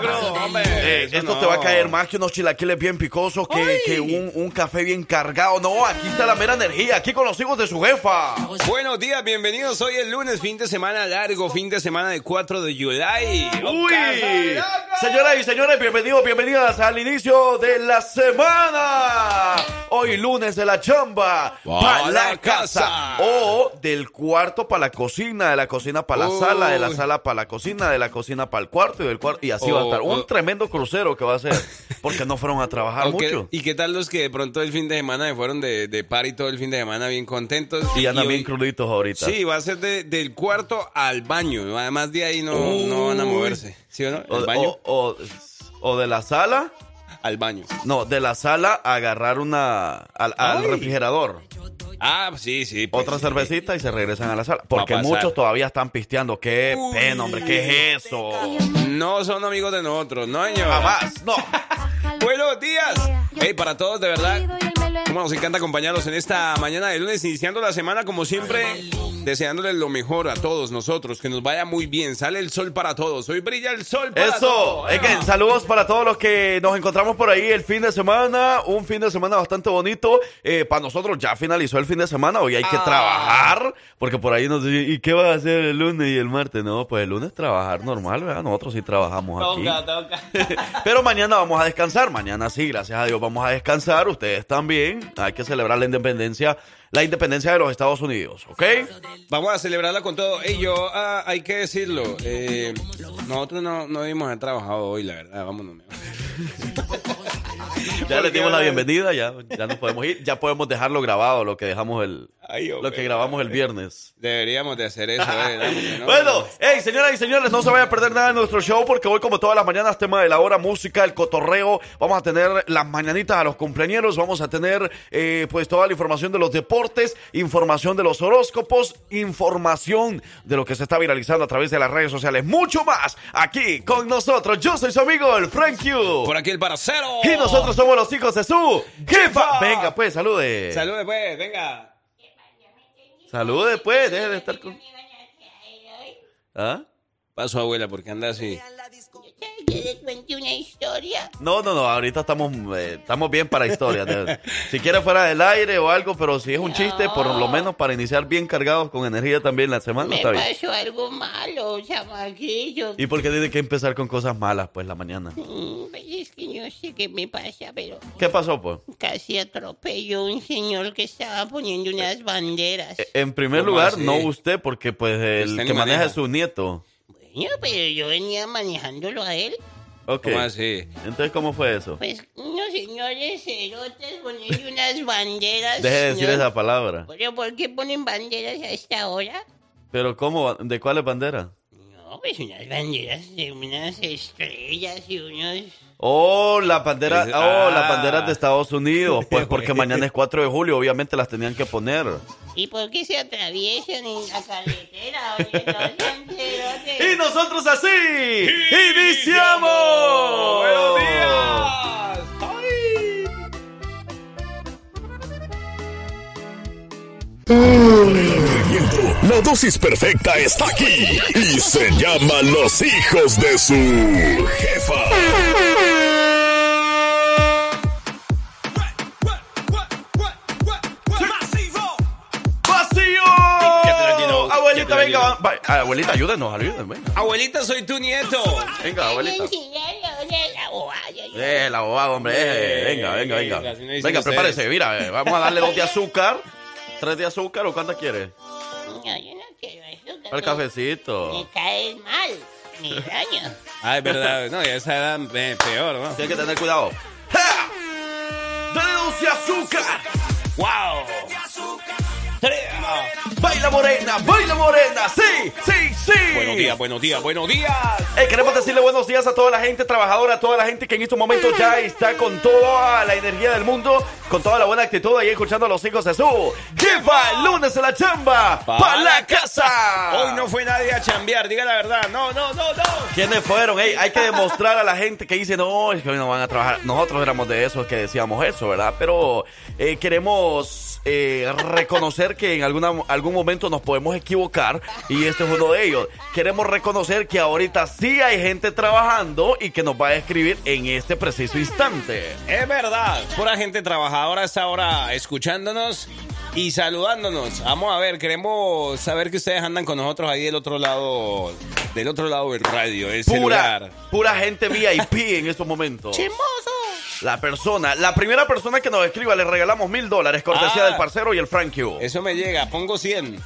Crudo? Nadie anda crudo, hombre. Eso esto no. te va a caer más que unos chilaquiles bien picosos, que, que un, un café bien cargado. No, aquí está la mera energía, aquí con los hijos de su jefa. Buenos días, bienvenidos. Hoy es lunes, fin de semana largo, fin de semana de 4 de July. Uy, señoras y señores, bienvenidos, bienvenidas al inicio de la semana. Hoy lunes de la chamba Pa' para la la casa. casa. O del cuarto para la cocina, de la cocina para la sala, de la sala para la cocina, de la cocina para el cuarto y del cuarto. Y así va a Oh, estar. Un oh. tremendo crucero que va a ser. Porque no fueron a trabajar mucho. ¿Y qué tal los que de pronto el fin de semana se fueron de, de party todo el fin de semana bien contentos? Y andan hoy- bien cruditos ahorita. Sí, va a ser de- del cuarto al baño. Además de ahí no, no van a moverse. ¿Sí o no? O, ¿El baño? o- o- o de la sala, Al baño. no, de la sala a agarrar una al, al refrigerador, Ah, sí, sí. pues, otra sí. cervecita y se regresan a la sala. Porque muchos todavía están pisteando. Qué Uy. pena, hombre, ¿qué es eso? No son amigos de nosotros, no, señor. Jamás, no. Buenos días. Hey, para todos, de verdad. Cómo nos encanta acompañarlos en esta mañana de lunes, iniciando la semana como siempre, deseándoles lo mejor a todos nosotros, que nos vaya muy bien. Sale el sol para todos. Hoy brilla el sol para Eso, todos. es que saludos para todos los que nos encontramos por ahí el fin de semana, un fin de semana bastante bonito. Eh, para nosotros ya finalizó el fin de semana, hoy hay que Ah. trabajar, porque por ahí nos dicen, ¿y qué vas a hacer el lunes y el martes? No, pues el lunes trabajar normal, ¿verdad? Nosotros sí trabajamos aquí. Toca, toca. Pero mañana vamos a descansar. Mañana sí, gracias a Dios vamos a descansar. Ustedes también. Hay que celebrar la independencia, la independencia de los Estados Unidos, ¿ok? Vamos a celebrarla con todo. Ey, yo, ah, hay que decirlo. eh, nosotros no, no debimos haber trabajado hoy, la verdad. Vámonos. Ya les dimos la bienvenida, ya, ya nos podemos ir. Ya podemos dejarlo grabado, lo que dejamos el, Ay, lo que grabamos el viernes. Deberíamos de hacer eso, eh, no- Bueno, hey, señoras y señores, no se vayan a perder nada de nuestro show porque hoy, como todas las mañanas, tema de la hora, música, el cotorreo. Vamos a tener las mañanitas a los cumpleañeros, vamos a tener eh, pues toda la información de los deportes, información de los horóscopos, información de lo que se está viralizando a través de las redes sociales. Mucho más aquí con nosotros. Yo soy su amigo, el Frank Q. Por aquí el paracero. Y nosotros somos los hijos de su jefa. Venga, pues, salude. Saludos, pues, venga. Salude, pues, deje de estar con. ¿Ah? Paso, abuela, porque anda así. Que le cuente una historia. No, no, no, ahorita estamos, eh, estamos bien para historias. Si quiere fuera del aire o algo, pero si es un chiste, por lo menos para iniciar bien cargados con energía también la semana, Me está bien. pasó algo malo, chamaquillo. ¿Y por qué tiene que empezar con cosas malas, pues, la mañana? Mm, pues Es que no sé qué me pasa, pero ¿Qué pasó, pues? casi atropelló un señor que estaba poniendo unas banderas. Eh, En primer ¿Cómo lugar, así? no usted, porque pues el Usted ni que maneja maneja. es su nieto. Bueno, pero yo venía manejándolo a él. Ok. ¿Cómo así? Entonces, ¿cómo fue eso? Pues unos señores cerotes poniendo unas banderas. Deje de decir ¿no? esa palabra. Pero ¿por qué ponen banderas a esta hora? Pero, ¿cómo? ¿De cuáles banderas? No, pues unas banderas de unas estrellas y unos... Oh, la bandera, oh, las ah. banderas de Estados Unidos. Pues porque mañana es 4 de julio, obviamente las tenían que poner. ¿Y por qué se atraviesan en la carretera? Y nosotros así iniciamos. ¡Buenos días! Entretenimiento. La dosis perfecta está aquí y se llama Los hijos de su jefa. Va- va- Abuelita, ayúdenos, ayúdenos. Venga, Abuelita, soy tu nieto. venga abuelita. la bobada. Eh, el abogado, hombre. eh, venga, venga, venga. No Venga, ustedes. prepárese. Mira, eh, vamos a darle dos de azúcar. ¿Tres de azúcar o cuántas quiere? No, yo no quiero eso. El Me cafecito. cae mal. Me daña. Ah, es verdad. No, ya esa edad eh, peor, ¿no? Tiene que tener cuidado. ¡Ja! ¡Dale dos de azúcar! ¡Wow! Baila morena, baila morena, sí, sí, sí. Buenos días, buenos días, buenos días. Eh, queremos decirle buenos días a toda la gente trabajadora, a toda la gente que en estos momentos ya está con toda la energía del mundo, con toda la buena actitud ahí escuchando a los hijos de su. ¡Que va el lunes a la chamba! ¡Pa' la casa! Hoy no fue nadie a chambear, diga la verdad. No, no, no, no. ¿Quiénes fueron? Ey, hay que demostrar a la gente que dice, no, es que hoy no van a trabajar. Nosotros éramos de esos que decíamos eso, ¿verdad? Pero eh, queremos eh, reconocer que en alguna, algún momento nos podemos equivocar y este es uno de ellos. Queremos reconocer que ahorita sí hay gente trabajando y que nos va a escribir en este preciso instante. Es verdad, pura gente trabajadora está ahora escuchándonos y saludándonos. Vamos a ver, queremos saber que ustedes andan con nosotros ahí del otro lado, del otro lado del radio, del Pura, celular. pura gente VIP en estos momentos. La persona, la primera persona que nos escriba le regalamos mil dólares, cortesía Ah. del parcero y el Frank Q. Eso me llega, pongo 100.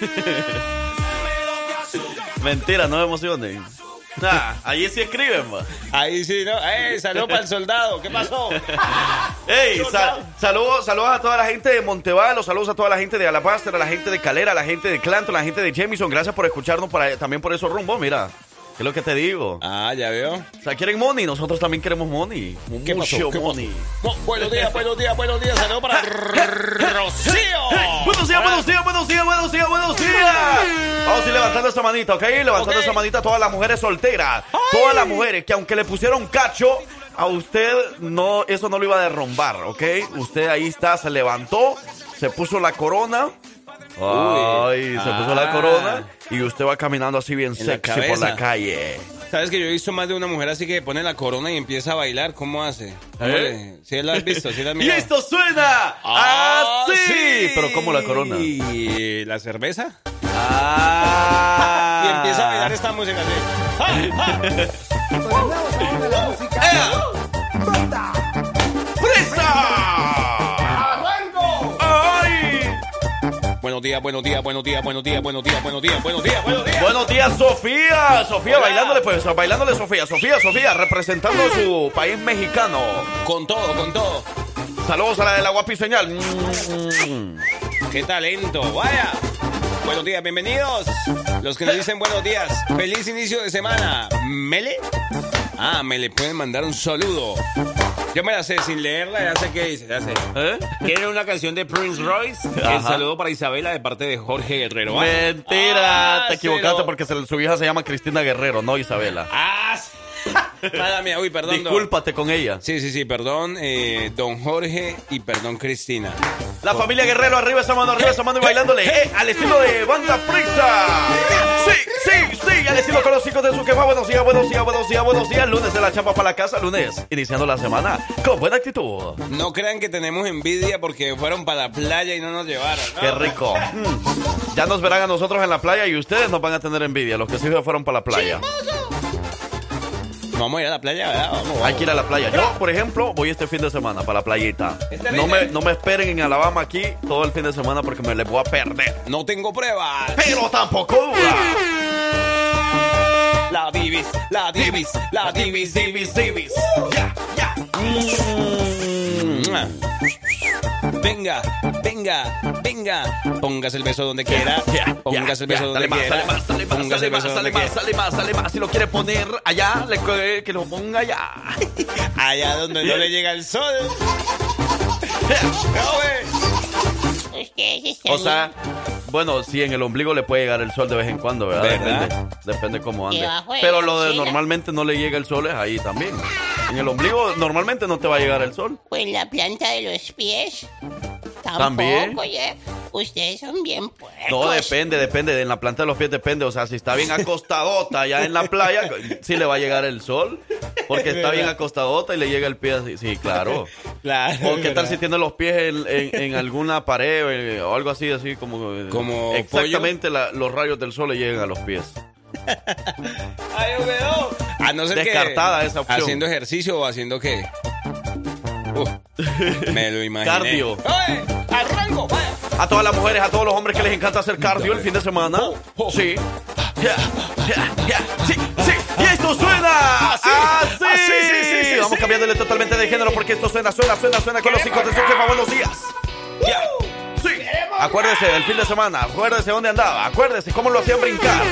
Mentira, no me emocionen. Ah, allí sí escriben, ma. Ahí sí, ¿no? ¡Eh! Saludos para el soldado. ¿Qué pasó? Ey, sa- saludos, saludos a toda la gente de Montevalo, saludos a toda la gente de Alabaster, a la gente de Calera, a la gente de Clanton, a la gente de Jamison. Gracias por escucharnos para, también por esos rumbos, mira. ¿Qué es lo que te digo? Ah, ya veo. O sea, quieren money, nosotros también queremos money. ¿Qué Mucho pasó? ¿Qué money. pasó? Buenos días, buenos días, buenos días. Saludos para Rocío. Buenos días, buenos días, buenos días, buenos días, buenos días. Vamos a ir levantando esa manita, ¿ok? Levantando esa manita a todas las mujeres solteras. Todas las mujeres que aunque le pusieron cacho, a usted no, eso no lo iba a derrumbar, ¿ok? Usted ahí está, se levantó, se puso la corona. Ay, se puso la Ah. corona y usted va caminando así bien En la sexy por cabeza. la calle. ¿Sabes que yo he visto más de una mujer así que pone la corona y empieza a bailar? ¿Cómo hace? ¿Cómo le- ¿Sí la has visto? ¿Sí la has Y mirado? esto suena Ah, así. Pero ¿cómo la corona? ¿Y la cerveza? Ah. Y empieza a bailar esta música así. ¡Ah, ah! Buenos días, buenos días, buenos días, buenos días, buenos días, buenos días, buenos días, buenos días. Buenos días, Sofía. Sofía, bailándole, pues, bailándole, Sofía. Sofía, Sofía, representando a su país mexicano. Con todo, con todo. Saludos a la de la guapiseñal. ¡Qué talento! ¡Vaya! Buenos días, bienvenidos. Los que nos dicen buenos días. Feliz inicio de semana. ¿Mele? Ah, me le pueden mandar un saludo. Yo me la sé, sin leerla, ya sé qué dice, ya sé. ¿Eh? Tiene una canción de Prince Royce. El saludo para Isabela de parte de Jorge Guerrero. ¿ah? Mentira, Ah, te equivocaste cero. porque se- su hija se llama Cristina Guerrero, no Isabela. Ah, sí. Mala mía, uy, perdón. don- Discúlpate con ella. Sí, sí, sí, perdón, eh, don Jorge y perdón, Cristina. La familia Guerrero, arriba esa mano, arriba esa mano y bailándole. Eh, al estilo de banda Prisa. Sí, sí, sí, al estilo con los hijos de su quefa. Buenos días, buenos días, buenos días, buenos días. Lunes de la chamba para la casa, lunes. Iniciando la semana con buena actitud. No crean que tenemos envidia porque fueron para la playa y no nos llevaron. ¿no? Qué rico. Ya nos verán a nosotros en la playa y ustedes nos van a tener envidia, los que sí fueron para la playa. Vamos a ir a la playa, ¿verdad? Vamos, vamos. Hay que ir a la playa. Yo, por ejemplo, voy este fin de semana para la playita. Este No me, no me esperen en Alabama aquí todo el fin de semana porque me les voy a perder. No tengo pruebas. Pero tampoco duda. La divis, la divis, la divis, divis, divis. Ya, ya. Venga, venga, venga. Póngase el beso donde quiera. Ya, Póngase el beso donde quiera. dale más, dale más, dale más, dale más, dale más, dale más. Si lo quiere poner allá, le, que que lo ponga allá. Allá donde no le llega el sol. Ustedes están O sea, bueno, sí, en el ombligo le puede llegar el sol de vez en cuando, ¿verdad? ¿Verdad? Depende, depende cómo ande. Pero lo de normalmente no le llega el sol es ahí también. En el ombligo normalmente no te va a llegar el sol. Pues la planta de los pies. Tampoco, También. oye. Ustedes son bien puercos. No, depende, depende. En la planta de los pies depende. O sea, si está bien acostadota allá en la playa, sí le va a llegar el sol. Porque está bien acostadota y le llega el pie así. Sí, claro. Claro. O qué tal si tiene los pies en, en- en alguna pared eh, o algo así, así como... eh, Como Exactamente la- los rayos del sol le llegan a los pies. Ay. A no ser Descartada que esa opción. haciendo ejercicio o haciendo qué. Me lo imaginé. Cardio. A todas las mujeres, a todos los hombres que les encanta hacer cardio el fin de semana. Oh, Sí. Ya, ya, ya. Sí, sí. Y esto suena así. Así, sí, sí, sí, Vamos sí. cambiándole totalmente de género porque esto suena, suena, suena, suena con los hijos de su jefa. Buenos días. Sí. Acuérdese del fin de semana, acuérdese dónde andaba, acuérdese cómo lo hacían brincar.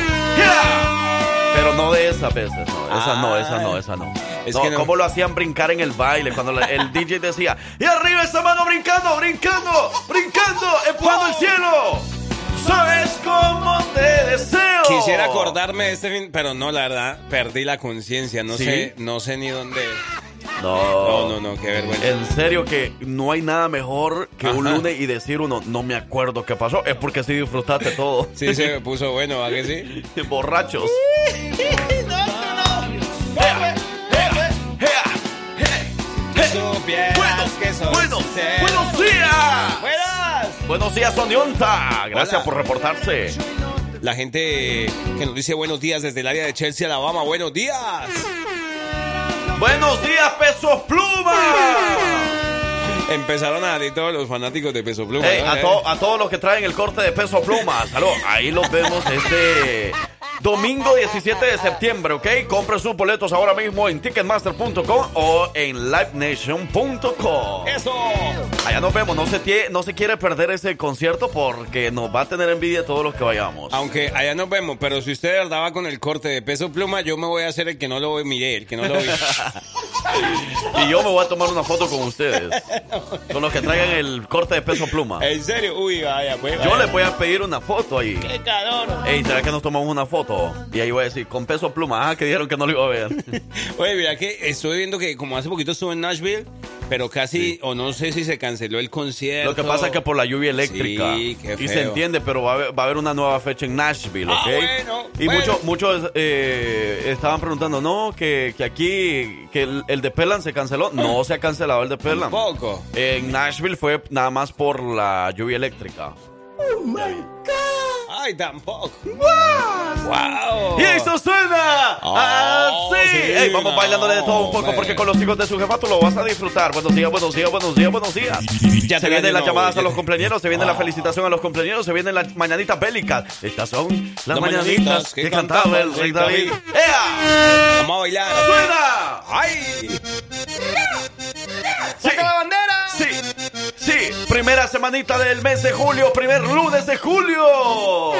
Pero no de esas veces, no, esa no, esa no, esa no. Es no, que no. cómo lo hacían brincar en el baile cuando la- el DJ decía, y arriba esa mano brincando, brincando, brincando, empujando el cielo. ¿Sabes cómo te deseo? Quisiera acordarme de este fin, pero no, la verdad, perdí la conciencia. No ¿Sí? sé, no sé ni dónde. No, No, no, no, qué vergüenza. En serio que no hay nada mejor que un lunes y decir uno, no me acuerdo qué pasó. Es porque sí disfrutaste todo. Sí, se me puso bueno, ¿a que sí? Borrachos. Supieras Bueno, que soy bueno, sincero. buenos días. Buenas. Buenos días, Sonionta. Gracias Hola. por reportarse. La gente que nos dice buenos días desde el área de Chelsea, Alabama. Buenos días. Buenos días, Pesos Pluma. Empezaron a decir todos los fanáticos de Peso Pluma. Ey, ¿no? a, to- a todos los que traen el corte de Peso Pluma. Salud. Ahí los vemos este domingo 17 de septiembre, ¿ok? Compre sus boletos ahora mismo en ticketmaster.com o en livenation.com. ¡Eso! Allá nos vemos. No se, tie- no se quiere perder ese concierto porque nos va a tener envidia todos los que vayamos. Aunque allá nos vemos, pero si usted de verdad va con el corte de Peso Pluma, yo me voy a hacer el que no lo miré, el que no lo vi. Y yo me voy a tomar una foto con ustedes. Con los que traigan el corte de Peso Pluma. ¿En serio? Uy, vaya, pues. Yo vaya. les voy a pedir una foto ahí. ¡Qué calor! Ey, ¿será que nos tomamos una foto? Y ahí voy a decir, con peso pluma, ah, que dijeron que no lo iba a ver. Oye, mira que estoy viendo que como hace poquito estuve en Nashville, pero casi, o no sé si se canceló el concierto. Lo que pasa es que por la lluvia eléctrica. Sí, qué y se feo. entiende, pero va a, haber, va a haber una nueva fecha en Nashville, ¿ok? Ah, bueno, y bueno. muchos muchos eh, estaban preguntando, no, que, que aquí, que el, el de Pelan se canceló. No se ha cancelado el de Pelan. Poco. En Nashville fue nada más por la lluvia eléctrica. Ay, tampoco. ¡Wow! ¡Y eso suena Oh, así! sí, Ey, vamos no, bailándole de todo un poco porque con los hijos de su jefa tú lo vas a disfrutar. Buenos días, buenos días, buenos días, buenos días. Ya se vienen la las llamadas a los cumpleaños, se viene la felicitación a los cumpleaños, se vienen las mañanitas bélicas. Estas son las, Las mañanitas, mañanitas que, que cantaba el rey David. David. ¡Ea! Vamos a bailar. ¡Suena! ¡Ay! ¡Saca la bandera! Sí, primera semanita del mes de julio, primer lunes de julio.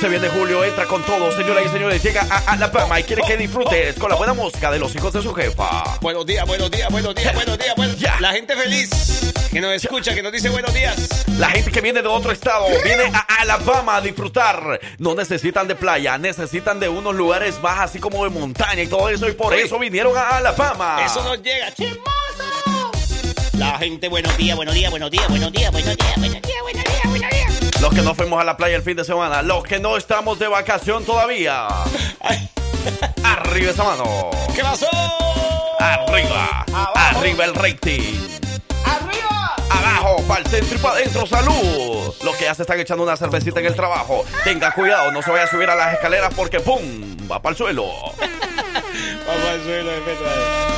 Se viene julio, entra con todo, señoras y señores, llega a Alabama y quiere que disfrutes con la buena música de los hijos de su jefa. Buenos días, buenos días, buenos días, buenos días, buenos Ya. La gente feliz que nos escucha, que nos dice buenos días. La gente que viene de otro estado, viene a Alabama a disfrutar. No necesitan de playa, necesitan de unos lugares más así como de montaña y todo eso, y por eso vinieron a Alabama. Eso nos llega, chismoso. La gente, buenos días, buenos días, buenos días, buenos días, buenos días, buenos días, buenos días, buenos días. Los que no fuimos a la playa el fin de semana, los que no estamos de vacación todavía. Ay, Arriba esa mano. ¿Qué pasó? Arriba, arriba el rating. ¡Arriba! Abajo, para el centro y para adentro, salud. Los que ya se están echando una cervecita en el trabajo, tenga cuidado, no se vaya a subir a las escaleras porque ¡pum! va para el suelo. Vamos al suelo de.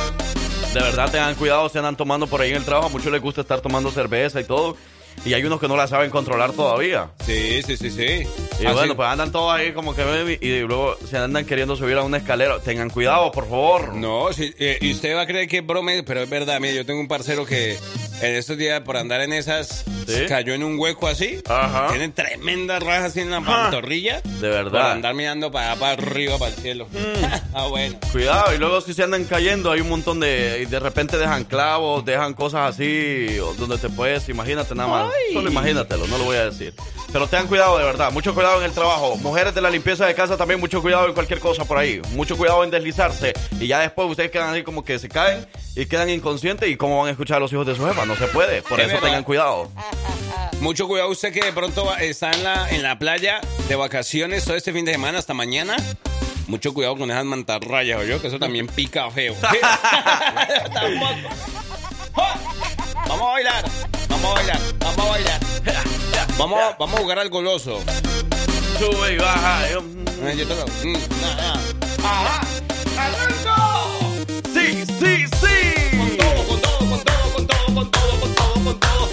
De verdad, tengan cuidado, se andan tomando por ahí en el trabajo. A muchos les gusta estar tomando cerveza y todo. Y hay unos que no la saben controlar todavía. Sí, sí, sí, sí. Y Así- bueno, pues andan todos ahí como que y, luego se andan queriendo subir a una escalera. Tengan cuidado, por favor. No, sí, eh, y usted va a creer que es broma, pero es verdad. Mire, yo tengo un parcero que en estos días, por andar en esas, ¿Sí? cayó en un hueco así. Ajá. Tiene tremendas rajas así en la pantorrilla. De verdad. Por andar mirando para allá, para arriba, para el cielo. ah, bueno. Cuidado, y luego si se andan cayendo, hay un montón de. Y de repente dejan clavos, dejan cosas así, donde te puedes, imagínate nada más. Solo imagínatelo, no lo voy a decir. Pero tengan cuidado, de verdad. Mucho cuidado en el trabajo. Mujeres de la limpieza de casa también, mucho cuidado en cualquier cosa por ahí. Mucho cuidado en deslizarse. Y ya después ustedes quedan ahí como que se caen y quedan inconscientes. ¿Y cómo van a escuchar a los hijos de su jefa? No se puede. Por Es eso tengan cuidado. Mucho cuidado usted que de pronto está en la, en la playa de vacaciones todo este fin de semana hasta mañana. Mucho cuidado con esas mantarrayas, yo que eso también pica feo. Vamos a bailar, vamos a bailar, vamos a bailar. Vamos, vamos a jugar al goloso. Sube y baja. yo- Eh, yo te lo- mm, nah, nah. Sí, sí, sí. Con todo, con todo, con todo, con todo, con todo, con todo, con todo.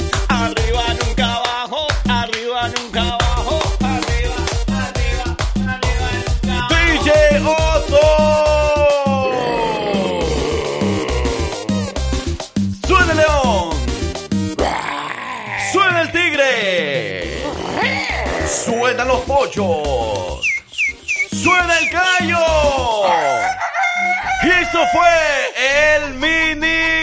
8. ¡Suena el gallo! Y eso fue el mini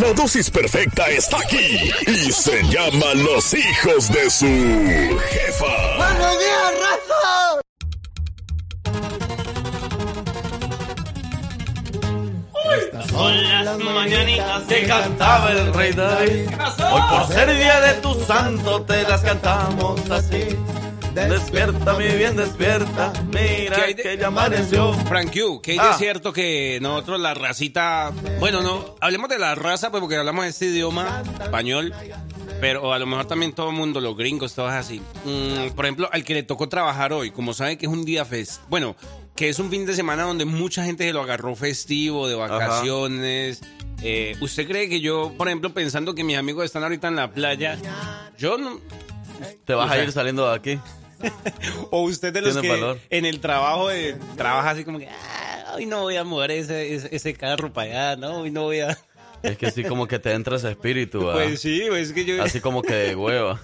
La dosis perfecta está aquí y se llama Los hijos de su jefa. ¡Buenos días, raza! Son las mañanitas que cantaba el rey David. Hoy por ser día de tu santo te las cantamos así. Despierta, mi bien, despierta. Mira ¿Qué hay de- que ya amaneció. Frank Q, que Ah. es cierto que nosotros la racita, bueno, no, hablemos de la raza pues porque hablamos este idioma español, pero a lo mejor también todo el mundo, los gringos, todos así. Mm, por ejemplo, al que le tocó trabajar hoy, como sabe que es un día fest, bueno, que es un fin de semana donde mucha gente se lo agarró festivo, de vacaciones. eh, ¿Usted cree que yo, por ejemplo, pensando que mis amigos están ahorita en la playa, yo no, Te vas O a ir saliendo de aquí. o usted de los que valor. en el trabajo de, trabaja así como que, "Ah, hoy no voy a mover ese, ese, ese carro para allá, no, hoy no voy a... Es que sí, como que te entra ese espíritu. ¿verdad? Pues sí, pues es que yo... Así como que de hueva.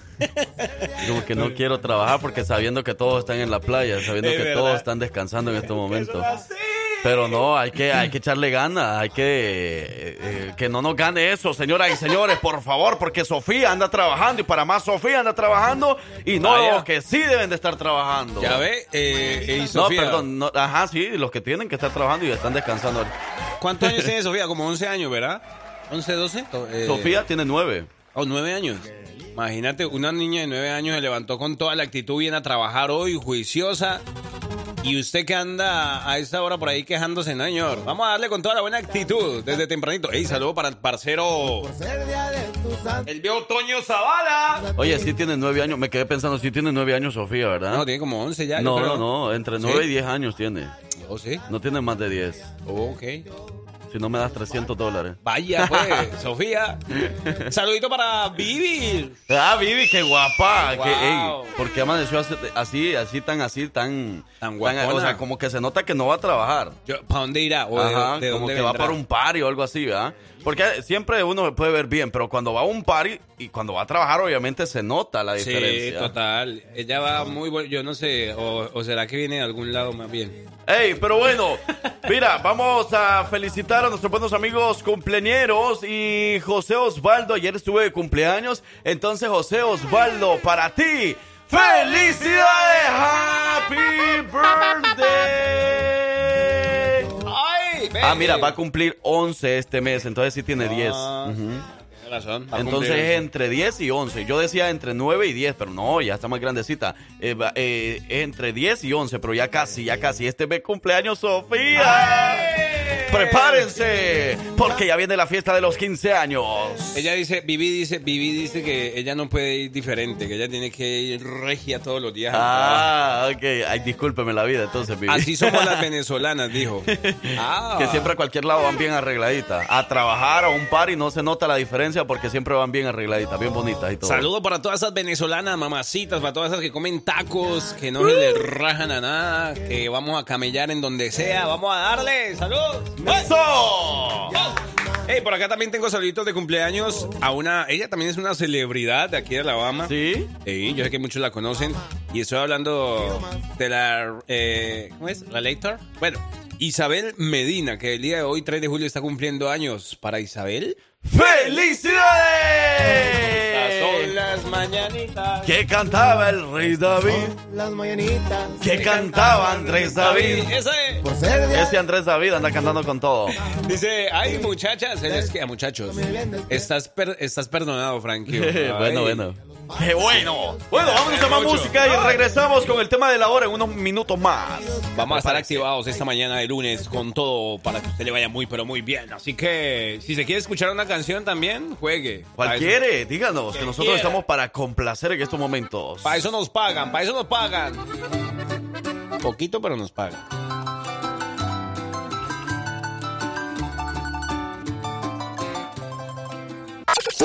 Como que no quiero trabajar porque sabiendo que todos están en la playa, sabiendo Es que verdad. todos están descansando en este momento. Pero no, hay que, hay que echarle ganas, hay que eh, eh, que no nos gane eso, señoras y señores, por favor, porque Sofía anda trabajando y para más Sofía anda trabajando y no Vaya. los que sí deben de estar trabajando. Ya ve, eh, eh, y No, perdón, no, ajá, sí, los que tienen que estar trabajando y están descansando. ¿cuántos años tiene Sofía? Como 11 años, ¿verdad? ¿11, 12? Eh, Sofía tiene nueve. Oh, 9 años. Imagínate, una niña de 9 años se levantó con toda la actitud, viene a trabajar hoy, juiciosa. Y usted que anda a esta hora por ahí quejándose, no, señor. Vamos a darle con toda la buena actitud desde tempranito. Ey, saludo para el parcero. El viejo Toño Zavala. Oye, sí tiene nueve años, me quedé pensando, sí tiene nueve años Sofía, ¿verdad? No, tiene como 11 ya. No, no, no, entre ¿Sí? 9 y 10 años tiene. Oh, sí. No tiene más de 10. Oh, ok. Si no me das 300 dólares. Vaya, pues, Sofía. Saludito para Vivi. Ah, Vivi, qué guapa. Wow. Que, ey, ¿Por qué amaneció así, así, tan así, tan... Tan guapona. O sea, como que se nota que no va a trabajar. ¿Para dónde irá? ¿O de- Ajá, de como dónde que va para un party o algo así, ¿verdad? Porque siempre uno me puede ver bien, pero cuando va a un party y cuando va a trabajar, obviamente se nota la Sí, diferencia. total. Ella va muy bueno. Yo no sé. O, o será que viene de algún lado más bien? Ey, pero bueno, mira, vamos a felicitar a nuestros buenos amigos cumpleañeros y José Osvaldo, ayer estuve de cumpleaños, entonces José Osvaldo, para ti, felicidades, happy birthday. Ah, mira, va a cumplir 11 este mes, entonces sí tiene 10. Ah, Ujú. Tienes razón. Entonces es entre 10 y 11. Yo decía entre 9 y 10, pero no, ya está más grandecita. Eh, eh, es entre 10 y 11, pero ya casi, ya casi. Este mes cumpleaños Sofía. Prepárense, porque ya viene la fiesta de los 15 años. Ella dice, Vivi dice, Vivi dice que ella no puede ir diferente, que ella tiene que ir regia todos los días. Ah, ok. Ay, discúlpeme la vida, entonces, Vivi. Así somos las venezolanas, dijo. Ah. Que siempre a cualquier lado van bien arregladitas. A trabajar a un par y no se nota la diferencia porque siempre van bien arregladitas, bien bonitas y todo. Saludo para todas esas venezolanas, mamacitas, para todas esas que comen tacos, que no se les rajan a nada, que vamos a camellar en donde sea. Vamos a darle. ¡Salud! ¡Eso! Hey, por acá también tengo saluditos de cumpleaños a una. Ella también es una celebridad de aquí de Alabama. ¿Sí? Sí, yo sé que muchos la conocen. Y estoy hablando de la. eh, ¿Cómo es? ¿La Lector? Bueno, Isabel Medina, que el día de hoy, 3 de julio, está cumpliendo años. ¿Para Isabel? ¡Felicidades! Son las mañanitas. ¿Qué cantaba el rey David? Las mañanitas. ¿Qué cantaba Andrés David? Ese. Por ser de Ese Andrés David anda cantando con todo. Dice, ay muchachas, es que muchachos, estás, per- estás perdonado, Frankie. bueno, bueno. ¡Qué bueno! Bueno, vámonos a más música y regresamos con el tema de la hora en unos minutos más. Vamos a estar activados esta mañana de lunes con todo para que usted le vaya muy, pero muy bien. Así que, si se quiere escuchar una canción también, juegue. ¿Cuál quiere? Díganos, que nosotros quiera. estamos para complacer en estos momentos. Para eso nos pagan, para eso nos pagan. Poquito, pero nos pagan.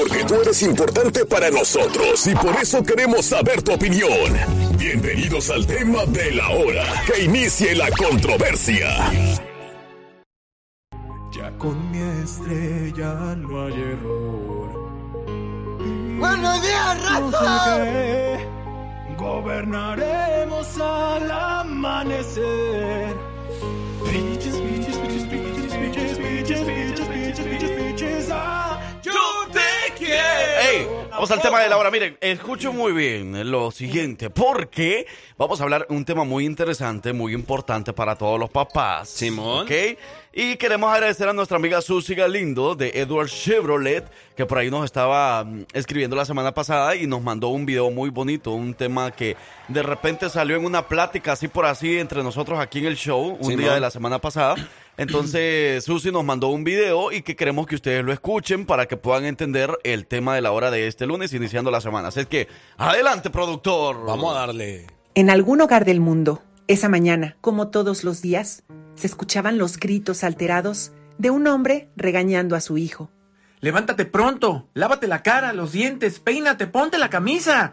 porque tú eres importante para nosotros y por eso queremos saber tu opinión. Bienvenidos al tema de la hora, que inicie la controversia. Ya con mi estrella no hay error. ¡Buenos días, raza! Gobernaremos al amanecer. Bitches, bitches, bitches, bitches, bitches, bitches, bitches. Quiero. Ey, vamos al tema de la hora. Miren, escucho muy bien lo siguiente, porque vamos a hablar un tema muy interesante, muy importante para todos los papás. Simón. ¿Ok? Y queremos agradecer a nuestra amiga Susi Galindo de Edward Chevrolet, que por ahí nos estaba mm, escribiendo la semana pasada y nos mandó un video muy bonito, un tema que de repente salió en una plática así por así entre nosotros aquí en el show, un Simón. día de la semana pasada. Entonces, Susi nos mandó un video y que queremos que ustedes lo escuchen para que puedan entender el tema de la hora de este lunes, iniciando la semana. Así es que, adelante, productor. Vamos a darle. En algún hogar del mundo, esa mañana, como todos los días, se escuchaban los gritos alterados de un hombre regañando a su hijo. Levántate pronto, lávate la cara, los dientes, peínate, ponte la camisa.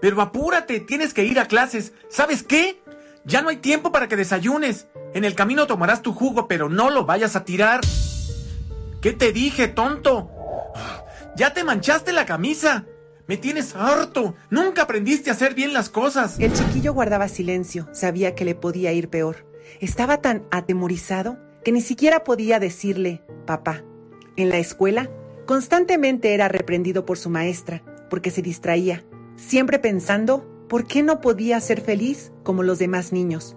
Pero apúrate, tienes que ir a clases. ¿Sabes qué? Ya no hay tiempo para que desayunes. En el camino tomarás tu jugo, pero no lo vayas a tirar. ¿Qué te dije, tonto? Ya te manchaste la camisa. Me tienes harto. Nunca aprendiste a hacer bien las cosas. El chiquillo guardaba silencio, sabía que le podía ir peor. Estaba tan atemorizado que ni siquiera podía decirle papá. En la escuela, constantemente era reprendido por su maestra, porque se distraía, siempre pensando por qué no podía ser feliz como los demás niños.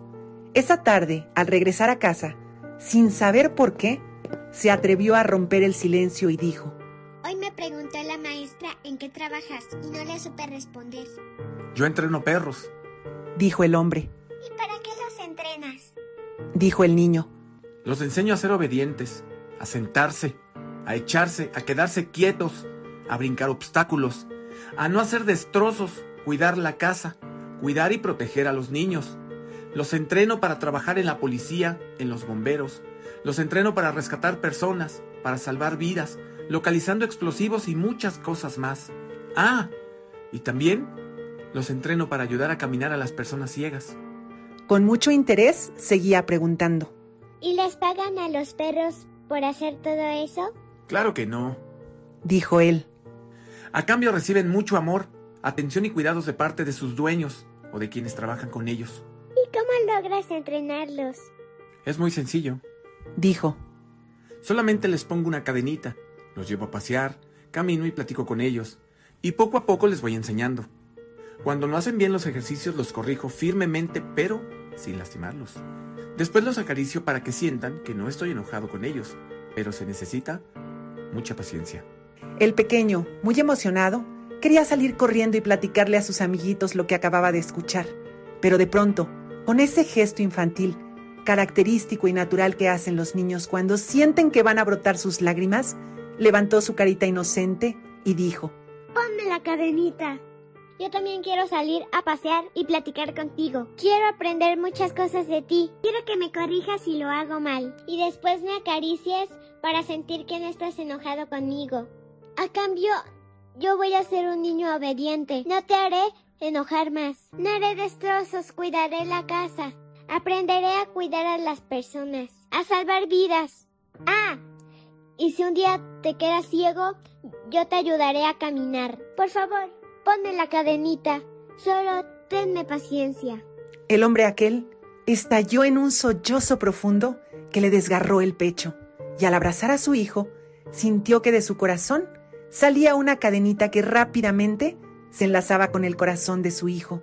Esa tarde, al regresar a casa, sin saber por qué, se atrevió a romper el silencio y dijo, Hoy me preguntó la maestra en qué trabajas y no le supe responder. Yo entreno perros. dijo el hombre, ¿Y para qué los entrenas? dijo el niño. Los enseño a ser obedientes, a sentarse, a echarse, a quedarse quietos, a brincar obstáculos, a no hacer destrozos, cuidar la casa, cuidar y proteger a los niños. Los entreno para trabajar en la policía, en los bomberos. Los entreno para rescatar personas, para salvar vidas, localizando explosivos y muchas cosas más. Ah, y también los entreno para ayudar a caminar a las personas ciegas. Con mucho interés seguía preguntando. ¿Y les pagan a los perros por hacer todo eso? Claro que no. dijo él. A cambio reciben mucho amor, atención y cuidados de parte de sus dueños o de quienes trabajan con ellos. ¿Y cómo logras entrenarlos? Es muy sencillo. dijo. Solamente les pongo una cadenita, los llevo a pasear, camino y platico con ellos, y poco a poco les voy enseñando. Cuando no hacen bien los ejercicios los corrijo firmemente, pero sin lastimarlos. Después los acaricio para que sientan que no estoy enojado con ellos, pero se necesita mucha paciencia. El pequeño, muy emocionado, quería salir corriendo y platicarle a sus amiguitos lo que acababa de escuchar. Pero de pronto, con ese gesto infantil, característico y natural que hacen los niños cuando sienten que van a brotar sus lágrimas, levantó su carita inocente y dijo, Ponme la cadenita. Yo también quiero salir a pasear y platicar contigo. Quiero aprender muchas cosas de ti. Quiero que me corrijas si lo hago mal. Y después me acaricies para sentir que no estás enojado conmigo. A cambio, yo voy a ser un niño obediente. No te haré enojar más. No haré destrozos, cuidaré la casa. Aprenderé a cuidar a las personas, a salvar vidas. Ah, y si un día te quedas ciego, yo te ayudaré a caminar. Por favor, ponme la cadenita. Solo tenme paciencia. El hombre aquel estalló en un sollozo profundo que le desgarró el pecho, y al abrazar a su hijo, sintió que de su corazón salía una cadenita que rápidamente se enlazaba con el corazón de su hijo.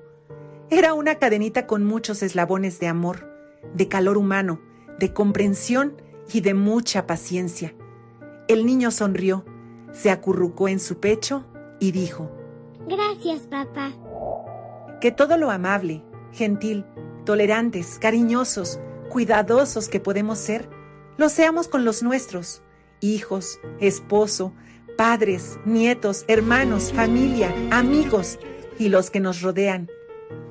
Era una cadenita con muchos eslabones de amor, de calor humano, de comprensión y de mucha paciencia. El niño sonrió, se acurrucó en su pecho y dijo, Gracias, papá. que todo lo amable, gentil, tolerantes, cariñosos, cuidadosos que podemos ser, lo seamos con los nuestros, hijos, esposo, padres, nietos, hermanos, familia, amigos y los que nos rodean,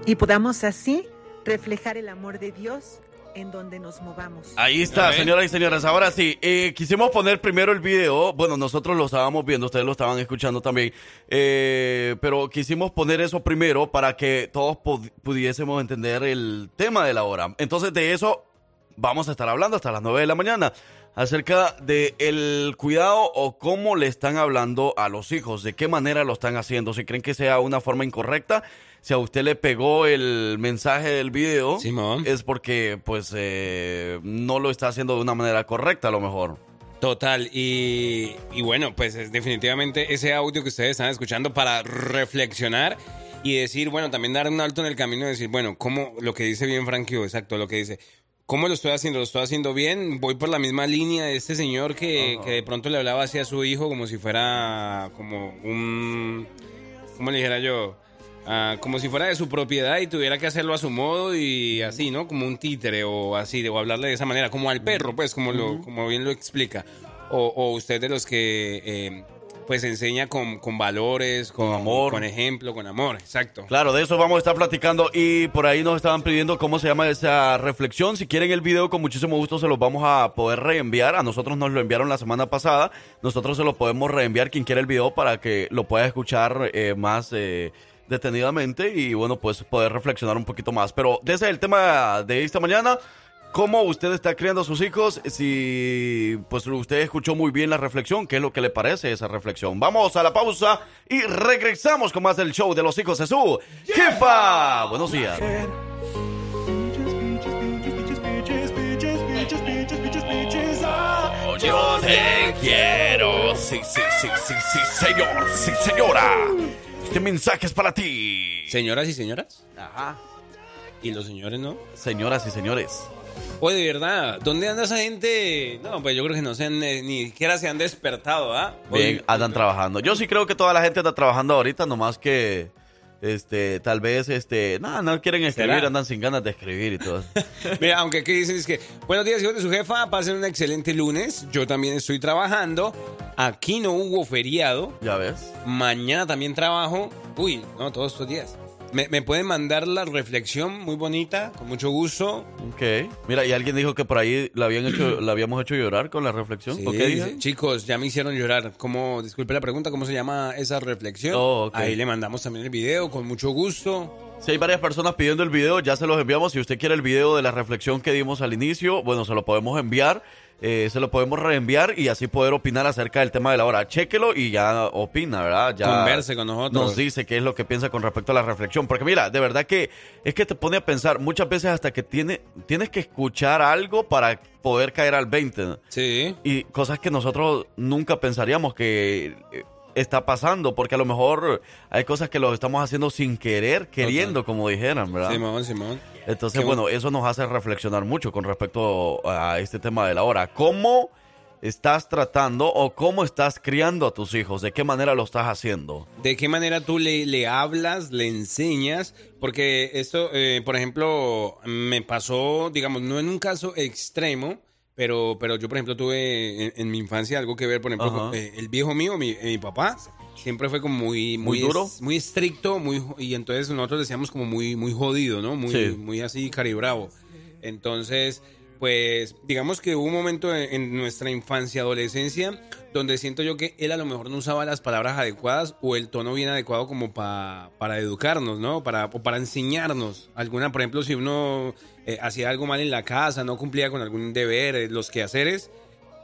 y podamos así reflejar el amor de Dios en donde nos movamos. Ahí está, señoras y señores. Ahora sí, eh, quisimos poner primero el video. Bueno, nosotros lo estábamos viendo, ustedes lo estaban escuchando también. Eh, pero quisimos poner eso primero para que todos pu- pudiésemos entender el tema de la hora. Entonces, de eso vamos a estar hablando hasta las 9 de la mañana. Acerca de el cuidado o cómo le están hablando a los hijos, de qué manera lo están haciendo, si creen que sea una forma incorrecta, si a usted le pegó el mensaje del video, es porque pues eh, no lo está haciendo de una manera correcta a lo mejor. Total, y, y bueno, pues es definitivamente ese audio que ustedes están escuchando para reflexionar y decir, bueno, también dar un alto en el camino y decir, bueno, ¿cómo lo que dice bien Frankie, exacto, lo que dice, ¿cómo lo estoy haciendo? ¿Lo estoy haciendo bien? Voy por la misma línea de este señor que, que de pronto le hablaba así a su hijo como si fuera como un, ¿cómo le dijera yo? Ah, como si fuera de su propiedad y tuviera que hacerlo a su modo y así, ¿no? Como un títere o así, o hablarle de esa manera, como al perro, pues, como, lo, como bien lo explica. O, o usted de los que, eh, pues, enseña con, con valores, con, amor. con ejemplo, con amor, exacto. Claro, de eso vamos a estar platicando y por ahí nos estaban pidiendo cómo se llama esa reflexión. Si quieren el video, con muchísimo gusto se los vamos a poder reenviar. A nosotros nos lo enviaron la semana pasada. Nosotros se lo podemos reenviar quien quiera el video para que lo pueda escuchar eh, más eh, detenidamente y bueno, pues poder reflexionar un poquito más. Pero ese es el tema de esta mañana. ¿Cómo usted está criando a sus hijos? Si pues usted escuchó muy bien la reflexión, ¿qué es lo que le parece esa reflexión? Vamos a la pausa y regresamos con más del show de los hijos de su jefa. Buenos días. Yo te quiero. Sí, sí, sí, sí, sí, señor. Sí, señora. Este mensaje es para ti. Señoras y señoras, Ajá. y los señores, ¿no? Señoras y señores. Oye, de verdad, ¿dónde anda esa gente? No, pues yo creo que no se han, eh, ni siquiera se han despertado, ¿ah? Bien, andan trabajando. Yo sí creo que toda la gente anda trabajando ahorita, nomás que este, tal vez este, no, no quieren escribir, ¿Será? andan sin ganas de escribir y todo. Mira, aunque aquí dicen es que, buenos días, hijos de su jefa, pasen un excelente lunes. Yo también estoy trabajando. Aquí no hubo feriado. ya ves. Mañana también trabajo. Uy, no, todos estos días. Me, me pueden mandar la reflexión muy bonita, con mucho gusto. Ok. Mira, y alguien dijo que por ahí la habían hecho, la habíamos hecho llorar con la reflexión. Sí, ¿Por qué dije? sí. Chicos, ya me hicieron llorar. ¿Cómo, disculpe la pregunta, ¿cómo se llama esa reflexión? Oh, ok. Ahí le mandamos también el video, con mucho gusto. Si hay varias personas pidiendo el video, ya se los enviamos. Si usted quiere el video de la reflexión que dimos al inicio, bueno, se lo podemos enviar. Eh, se lo podemos reenviar y así poder opinar acerca del tema de la hora. Chéquelo y ya opina, ¿verdad? Ya Converse con nosotros. Nos dice qué es lo que piensa con respecto a la reflexión. Porque mira, de verdad que es que te pone a pensar muchas veces hasta que tiene, tienes que escuchar algo para poder caer al 20. Sí. Y cosas que nosotros nunca pensaríamos que eh, está pasando, porque a lo mejor hay cosas que los estamos haciendo sin querer, queriendo, como dijeran, ¿verdad? Simón, Simón. Entonces, Qué bueno, eso nos hace reflexionar mucho con respecto a este tema de la hora. ¿Cómo estás tratando o cómo estás criando a tus hijos? ¿De qué manera lo estás haciendo? ¿De qué manera tú le, le hablas, le enseñas? Porque esto, eh, por ejemplo, me pasó, digamos, no en un caso extremo, pero, pero yo, por ejemplo, tuve en, en mi infancia algo que ver, por ejemplo, con, eh, el viejo mío, mi, eh, mi papá, siempre fue como muy... ¿Muy duro? es- muy estricto, muy y entonces nosotros decíamos como muy, muy jodido, ¿no? Muy, Sí. muy así caribravo. Entonces, pues, digamos que hubo un momento en, en nuestra infancia, adolescencia, donde siento yo que él a lo mejor no usaba las palabras adecuadas o el tono bien adecuado como pa- para educarnos, ¿no? Para, o para enseñarnos. Alguna, por ejemplo, si uno eh, hacía algo mal en la casa, no cumplía con algún deber, eh, los quehaceres,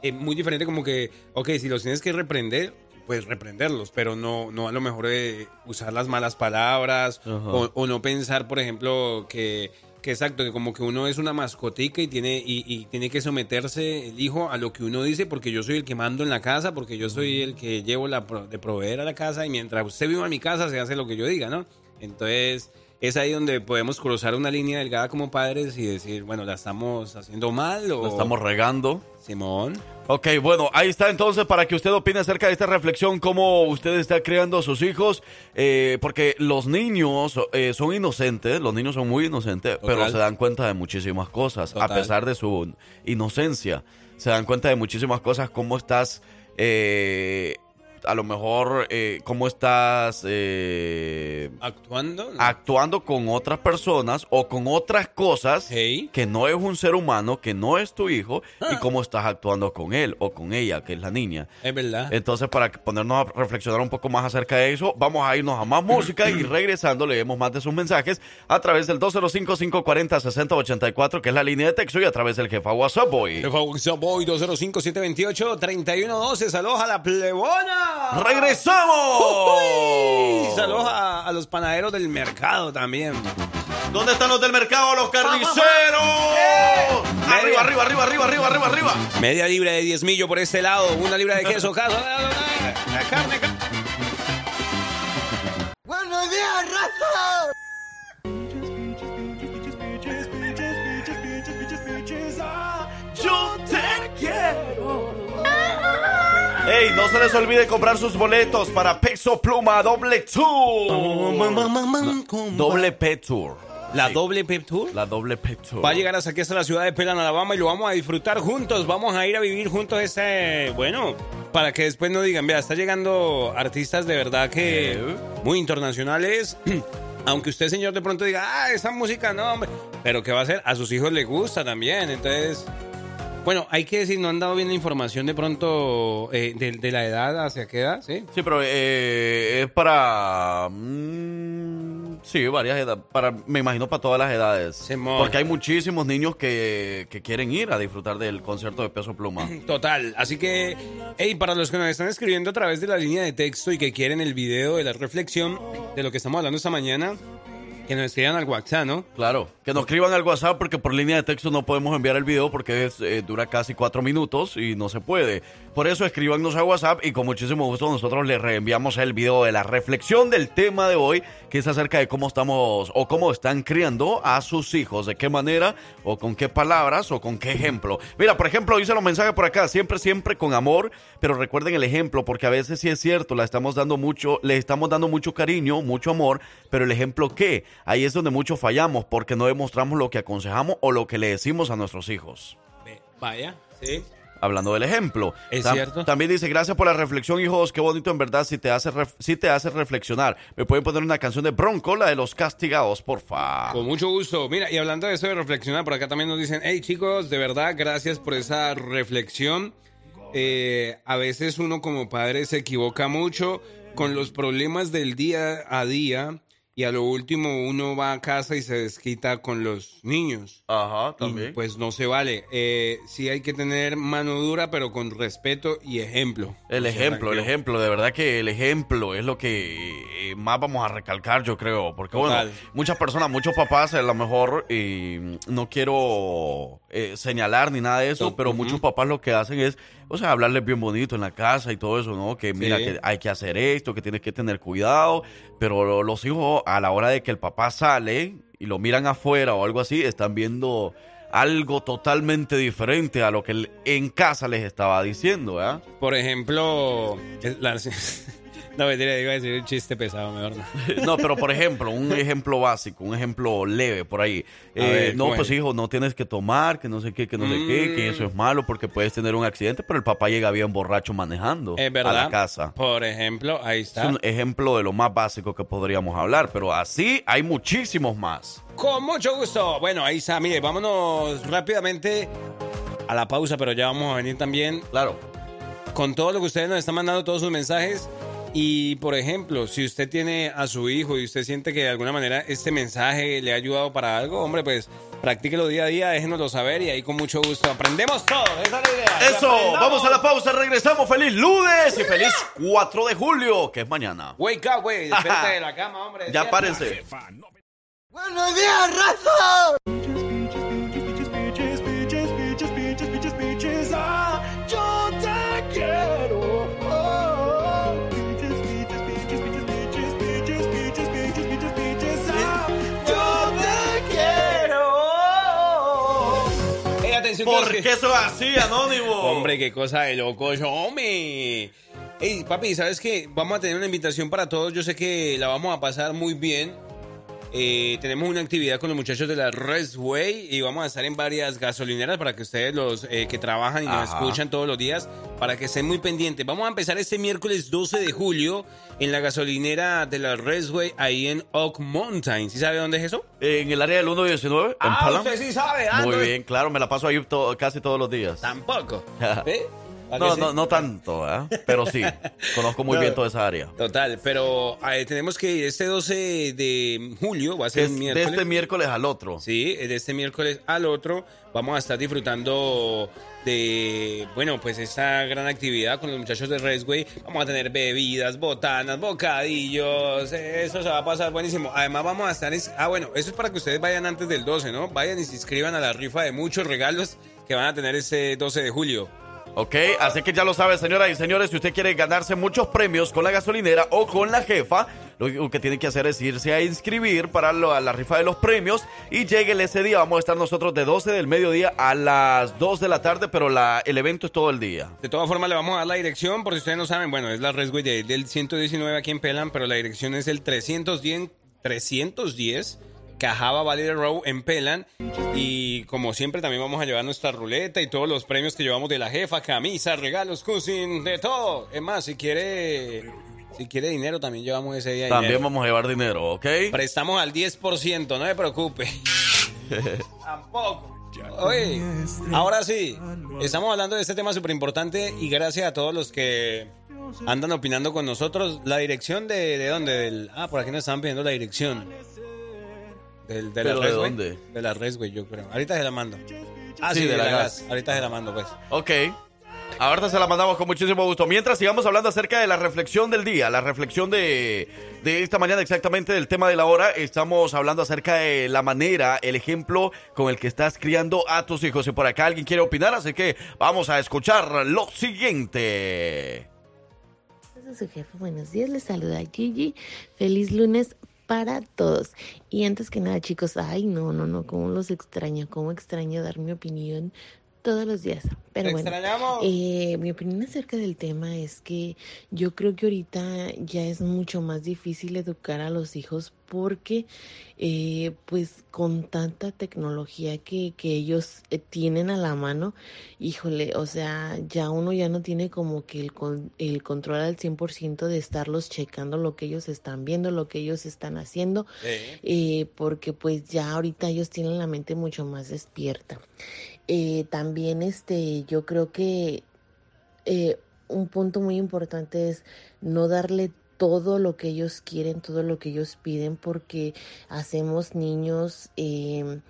eh, muy diferente como que, ok, si los tienes que reprender, pues reprenderlos, pero no, no a lo mejor eh, usar las malas palabras o, o no pensar, por ejemplo, que, que exacto, que como que uno es una mascotica y tiene, y, y tiene que someterse el hijo a lo que uno dice porque yo soy el que mando en la casa, porque yo soy el que llevo la pro- de proveer a la casa y mientras usted viva en mi casa se hace lo que yo diga, ¿no? Entonces... Es ahí donde podemos cruzar una línea delgada como padres y decir, bueno, la estamos haciendo mal o... Lo estamos regando. Simón. Ok, bueno, ahí está entonces para que usted opine acerca de esta reflexión, cómo usted está criando a sus hijos, eh, porque los niños eh, son inocentes, los niños son muy inocentes, Total. pero se dan cuenta de muchísimas cosas, a pesar de su inocencia, se dan cuenta de muchísimas cosas, cómo estás eh, a lo mejor eh, cómo estás eh, ¿Actuando? actuando con otras personas o con otras cosas Hey. que no es un ser humano, que no es tu hijo, y Ah. cómo estás actuando con él o con ella, que es la niña. Es verdad. Entonces, para ponernos a reflexionar un poco más acerca de eso, vamos a irnos a más música y regresando leemos más de sus mensajes a través del 205-540-6084, que es la línea de texto, y a través del jefa WhatsApp Boy. Boy 205-728-3112. Saludos a la plebona. ¡Regresamos! Y saludos a, a los panaderos del mercado también. ¿Dónde están los del mercado, los carniceros? Arriba, arriba, arriba, arriba, arriba, arriba, arriba. Media libra de 10 millo por este lado, una libra de queso, caso. La carne. ca- ¡Buenos días, raza! Ey, no se les olvide comprar sus boletos para Peso Pluma Doble Tour. Doble P Tour. La Sí, doble pep tour. La doble P Tour. Va a llegar hasta aquí, hasta la ciudad de Pelan, Alabama, y lo vamos a disfrutar juntos. Vamos a ir a vivir juntos este. Bueno, para que después no digan, vea, está llegando artistas de verdad que. muy internacionales. Aunque usted, señor, de pronto diga, ah, esa música no, hombre. Pero ¿qué va a hacer? A sus hijos les gusta también. Entonces. Bueno, hay que decir, no han dado bien la información de pronto eh, de, de la edad hacia qué edad, ¿sí? Sí, pero eh, es para. mm, sí, varias edades. Para, me imagino para todas las edades. Porque hay muchísimos niños que, que quieren ir a disfrutar del concierto de Peso Pluma. Total, así que, hey, para los que nos están escribiendo a través de la línea de texto y que quieren el video de la reflexión de lo que estamos hablando esta mañana, que nos escriban al WhatsApp, ¿no? Claro, que nos escriban al WhatsApp porque por línea de texto no podemos enviar el video porque eh, dura casi cuatro minutos y no se puede. Por eso escríbanos a WhatsApp y con muchísimo gusto nosotros les reenviamos el video de la reflexión del tema de hoy, que es acerca de cómo estamos o cómo están criando a sus hijos, de qué manera o con qué palabras o con qué ejemplo. Mira, por ejemplo, dice los mensajes por acá, siempre, siempre con amor, pero recuerden el ejemplo porque a veces sí es cierto, la estamos dando mucho, le estamos dando mucho cariño, mucho amor, pero el ejemplo qué? Ahí es donde mucho fallamos porque no demostramos lo que aconsejamos o lo que le decimos a nuestros hijos. Vaya, sí. Hablando del ejemplo. Es Tam- cierto. También dice, gracias por la reflexión, hijos. Qué bonito en verdad si te hace, si te hace reflexionar. Me pueden poner una canción de Bronco, la de los castigados, porfa. Con mucho gusto. Mira, y hablando de eso de reflexionar, por acá también nos dicen, hey chicos, de verdad, gracias por esa reflexión. Eh, a veces uno como padre se equivoca mucho con los problemas del día a día y a lo último uno va a casa y se desquita con los niños. Ajá, Y, pues no se vale. Eh, sí hay que tener mano dura, pero con respeto y ejemplo. El O sea, ejemplo, el ejemplo, de verdad que el ejemplo es lo que eh, más vamos a recalcar, yo creo, porque Total. bueno, muchas personas, muchos papás, a lo mejor, y no quiero eh, señalar ni nada de eso, pero muchos papás lo que hacen es, o sea, hablarles bien bonito en la casa y todo eso, ¿no? Que mira, Sí. que hay que hacer esto, que tienes que tener cuidado, pero lo- los hijos, a la hora de que el papá sale y lo miran afuera o algo así, están viendo algo totalmente diferente a lo que en casa les estaba diciendo, ¿verdad? Por ejemplo, la- no mentira, iba a decir un chiste pesado, mejor no. No, pero por ejemplo, un ejemplo básico, un ejemplo leve por ahí. Eh, ver, no, ¿cómo pues es? hijo, no tienes que tomar, que no sé qué, que no sé qué, que Mm. eso es malo porque puedes tener un accidente, pero el papá llega bien borracho manejando Es verdad. a la casa. Por ejemplo, ahí Es está. un ejemplo de lo más básico que podríamos hablar, pero así hay muchísimos más. Con mucho gusto. Bueno, ahí está. Mire, vámonos rápidamente a la pausa, pero ya vamos a venir también Claro. con todo lo que ustedes nos están mandando, todos sus mensajes. Y, por ejemplo, si usted tiene a su hijo y usted siente que de alguna manera este mensaje le ha ayudado para algo, hombre, pues practíquelo día a día, déjenoslo saber y ahí con mucho gusto aprendemos todo. Esa es la idea. Eso, vamos a la pausa, regresamos. Feliz lunes y feliz 4 de julio, que es mañana. Wake up, güey. Despierta de la cama, hombre. Ya párense. ¡Buenos días, raza! Ey, atención, ¿Por que- qué eso es así, Anónimo? Hombre, qué cosa de loco, yo, hombre. Ey, papi, ¿sabes qué? Vamos a tener una invitación para todos. Yo sé que la vamos a pasar muy bien. Eh, tenemos una actividad con los muchachos de la Resway y vamos a estar en varias gasolineras para que ustedes, los eh, que trabajan y nos Ajá. escuchan todos los días, para que estén muy pendientes. Vamos a empezar este miércoles 12 de julio en la gasolinera de la Resway ahí en Oak Mountain. ¿Sí sabe dónde es eso? En el área del 119, en Ah, Palam. usted sí sabe. ah, Muy no- bien, claro, me la paso ahí to- casi todos los días. Tampoco. ¿Ve? ¿A que No, no, no tanto, ¿eh? pero sí, conozco muy No. bien toda esa área. Total, pero eh, tenemos que ir este 12 de julio, va a ser Es el de miércoles. este miércoles al otro. Sí, de este miércoles al otro vamos a estar disfrutando de, bueno, pues esta gran actividad con los muchachos de Resway. Vamos a tener bebidas, botanas, bocadillos, eso se va a pasar buenísimo. Además vamos a estar, es- ah bueno, eso es para que ustedes vayan antes del 12, ¿no? Vayan y se inscriban a la rifa de muchos regalos que van a tener este 12 de julio. Ok, así que ya lo sabe, señoras y señores, si usted quiere ganarse muchos premios con la gasolinera o con la jefa, lo que tiene que hacer es irse a inscribir para lo- a la rifa de los premios y llegue ese día. Vamos a estar nosotros de 12 del mediodía a las 2 de la tarde, pero el evento es todo el día. De todas formas, le vamos a dar la dirección, por si ustedes no saben, bueno, es la Resway de- del 119 aquí en Pelan, pero la dirección es el 310, 310 Cajaba Valley Road en Pelan. Y como siempre, también vamos a llevar nuestra ruleta y todos los premios que llevamos de la jefa, camisas, regalos, cousin, de todo. Es más, si quiere, si quiere dinero, también llevamos ese día. También dinero. vamos a llevar dinero, ¿ok? Prestamos al 10%, no me preocupe. Tampoco. Oye, ahora sí, estamos hablando de este tema súper importante y gracias a todos los que andan opinando con nosotros. La dirección de, de dónde? Del, ah, por aquí nos estaban pidiendo la dirección. Del, de la ¿Pero de Resway. dónde? De la Resway, yo creo. Ahorita se la mando. Ah, Sí, sí, de de la la gas. gas. Ahorita se la mando, pues. Ok. Ahorita se la mandamos con muchísimo gusto. Mientras sigamos hablando acerca de la reflexión del día, la reflexión de, de esta mañana exactamente del tema de la hora, estamos hablando acerca de la manera, el ejemplo con el que estás criando a tus hijos. Y por acá alguien quiere opinar, así que vamos a escuchar lo siguiente. Hola, su jefe, buenos días, les saluda Gigi. Feliz lunes para todos. Y antes que nada, chicos, ay, no, no, no, cómo los extraño, cómo extraño dar mi opinión todos los días. Pero bueno, eh, mi opinión acerca del tema es que yo creo que ahorita ya es mucho más difícil educar a los hijos porque eh, pues con tanta tecnología que, que ellos eh, tienen a la mano, híjole, o sea, ya uno ya no tiene como que el, con- el control al 100% de estarlos checando lo que ellos están viendo, lo que ellos están haciendo, eh, porque pues ya ahorita ellos tienen la mente mucho más despierta. También este, yo creo que un punto muy importante es no darle todo lo que ellos quieren, todo lo que ellos piden, porque hacemos niños eh,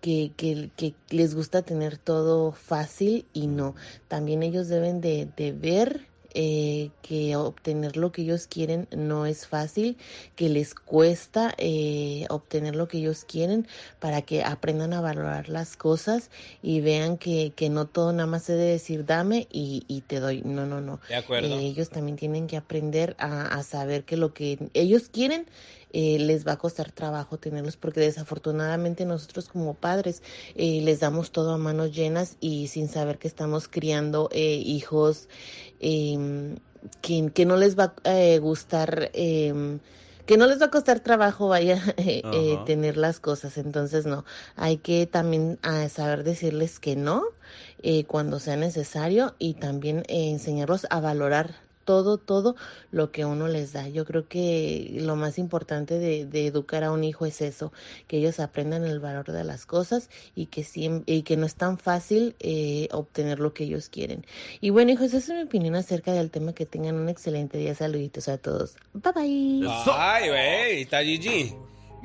que, que, que les gusta tener todo fácil y no. También ellos deben de, de ver eh, que obtener lo que ellos quieren no es fácil, que les cuesta eh, obtener lo que ellos quieren para que aprendan a valorar las cosas y vean que, que no todo nada más se debe decir dame y, y te doy. No, no, no. De acuerdo. Eh, ellos también tienen que aprender a, a saber que lo que ellos quieren eh, les va a costar trabajo tenerlos porque desafortunadamente nosotros como padres eh, les damos todo a manos llenas y sin saber que estamos criando eh, hijos eh, que, que no les va a eh, gustar eh, que no les va a costar trabajo vaya eh, eh, tener las cosas. Entonces no hay que también ah, saber decirles que no eh, cuando sea necesario y también eh, enseñarlos a valorar todo, todo lo que uno les da. Yo creo que lo más importante de, de educar a un hijo es eso, que ellos aprendan el valor de las cosas y que, siem- y que no es tan fácil eh, obtener lo que ellos quieren. Y bueno, hijos, esa es mi opinión acerca del tema. Que tengan un excelente día. Saluditos a todos. Bye bye. Ay, güey, está Gigi.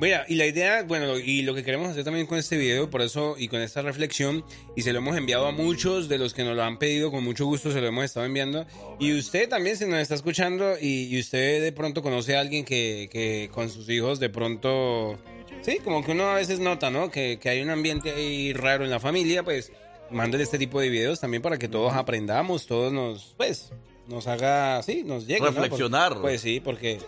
Mira, y la idea, bueno, y lo que queremos hacer también con este video, por eso, y con esta reflexión, y se lo hemos enviado a muchos de los que nos lo han pedido, con mucho gusto se lo hemos estado enviando. Y usted también, si nos está escuchando, y, y usted de pronto conoce a alguien que, que con sus hijos de pronto, sí, como que uno a veces nota, ¿no? Que, que hay un ambiente ahí raro en la familia, pues, mándele este tipo de videos también para que todos aprendamos, todos nos, pues, nos haga, sí, nos llegue. ¿no? Reflexionar. Pues sí, porque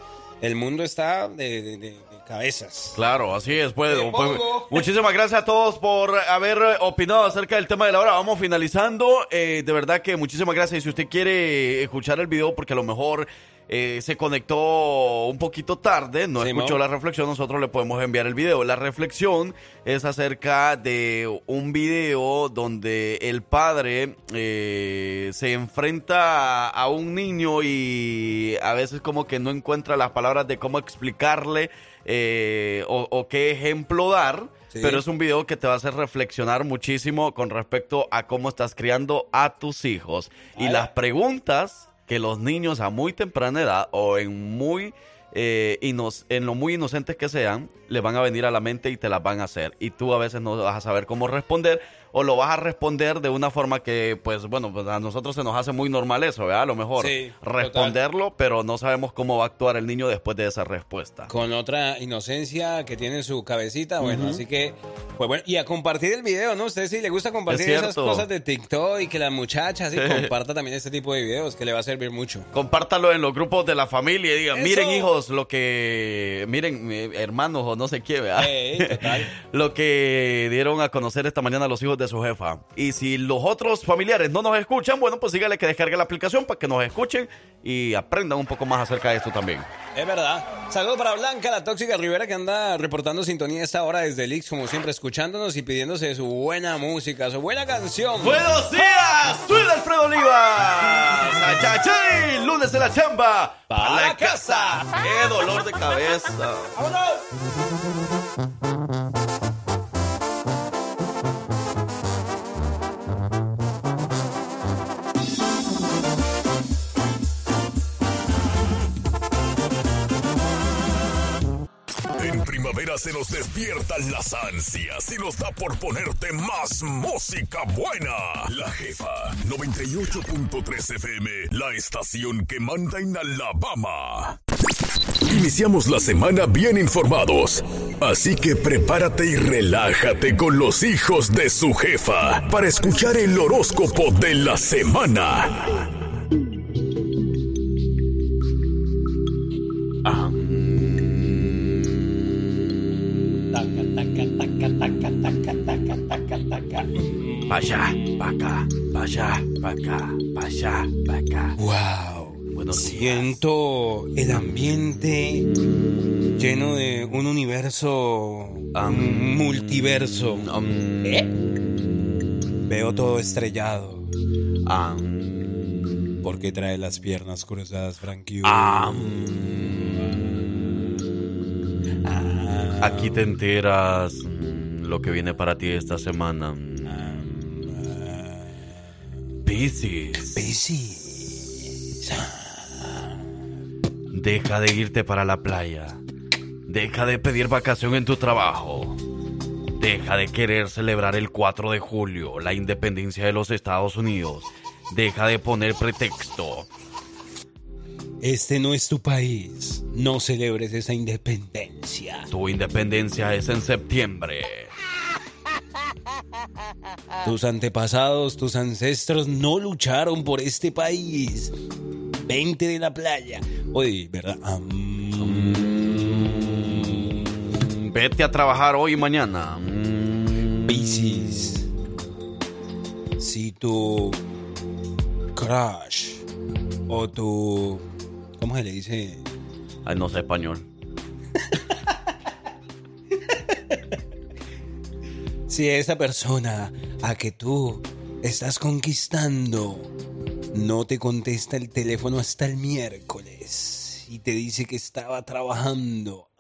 el mundo está de- de- de cabezas. Claro, así es. Pues, pues, muchísimas gracias a todos por haber eh, opinado acerca del tema de la hora. Vamos finalizando. Eh, de verdad que muchísimas gracias. Y si usted quiere escuchar el video, porque a lo mejor eh, se conectó un poquito tarde, no Sí, escuchó la reflexión, nosotros le podemos enviar el video. La reflexión es acerca de un video donde el padre eh, se enfrenta a un niño y a veces como que no encuentra las palabras de cómo explicarle eh, o, o qué ejemplo dar. Sí. Pero es un video que te va a hacer reflexionar muchísimo con respecto a cómo estás criando a tus hijos. Y las preguntas que los niños a muy temprana edad o en muy eh, en lo muy inocentes que sean, le van a venir a la mente y te las van a hacer. Y tú a veces no vas a saber cómo responder o lo vas a responder de una forma que, pues bueno, pues a nosotros se nos hace muy normal eso, ¿verdad? A lo mejor Sí, total. responderlo, pero no sabemos cómo va a actuar el niño después de esa respuesta. Con otra inocencia que tiene en su cabecita, bueno, así que, pues bueno, y a compartir el video, ¿no? Usted si le gusta compartir Es esas cosas de TikTok y que las muchachas, sí, Sí. comparta también este tipo de videos que le va a servir mucho. Compártalo en los grupos de la familia y digan, Eso. miren hijos, lo que, miren eh, hermanos o no sé qué, ¿verdad? Ey, total. lo que dieron a conocer esta mañana los hijos de su jefa. Y si los otros familiares no nos escuchan, bueno, pues sígale que descargue la aplicación para que nos escuchen y aprendan un poco más acerca de esto también. Es verdad. Saludos para Blanca, la tóxica Rivera, que anda reportando sintonía esta hora desde el Ix, como siempre, escuchándonos y pidiéndose su buena música, su buena canción. ¡Buenos días! ¡Soy Alfredo Olivas! ¡Lunes de la chamba! Pa' la casa. ¡Qué dolor de cabeza! En primavera se nos despiertan las ansias y nos da por ponerte más música buena. La jefa 98.3 FM, la estación que manda en Alabama. Iniciamos la semana bien informados, así que prepárate y relájate con los hijos de su jefa para escuchar el horóscopo de la semana. Taca, Vaya, vaca, vaya, vaca, vaya, vaca. Wow. Buenos días. Siento el ambiente lleno de un universo multiverso. Um, Veo todo estrellado. um, porque trae las piernas cruzadas, Frankie? Ah, Aquí te enteras lo que viene para ti esta semana. Piscis, Piscis. deja de irte para la playa. Deja de pedir vacación en tu trabajo. Deja de querer celebrar el 4 de julio, la independencia de los Estados Unidos. Deja de poner pretexto. Este no es tu país. No celebres esa independencia. Tu independencia es en septiembre. Tus antepasados, tus ancestros no lucharon por este país. Vente de la playa. Oye, ¿verdad? Vete a trabajar hoy y mañana. Piscis. Si tu crush o tu... ¿Cómo se le dice? Ay, no sé español. Si esa persona a que tú estás conquistando no te contesta el teléfono hasta el miércoles y te dice que estaba trabajando,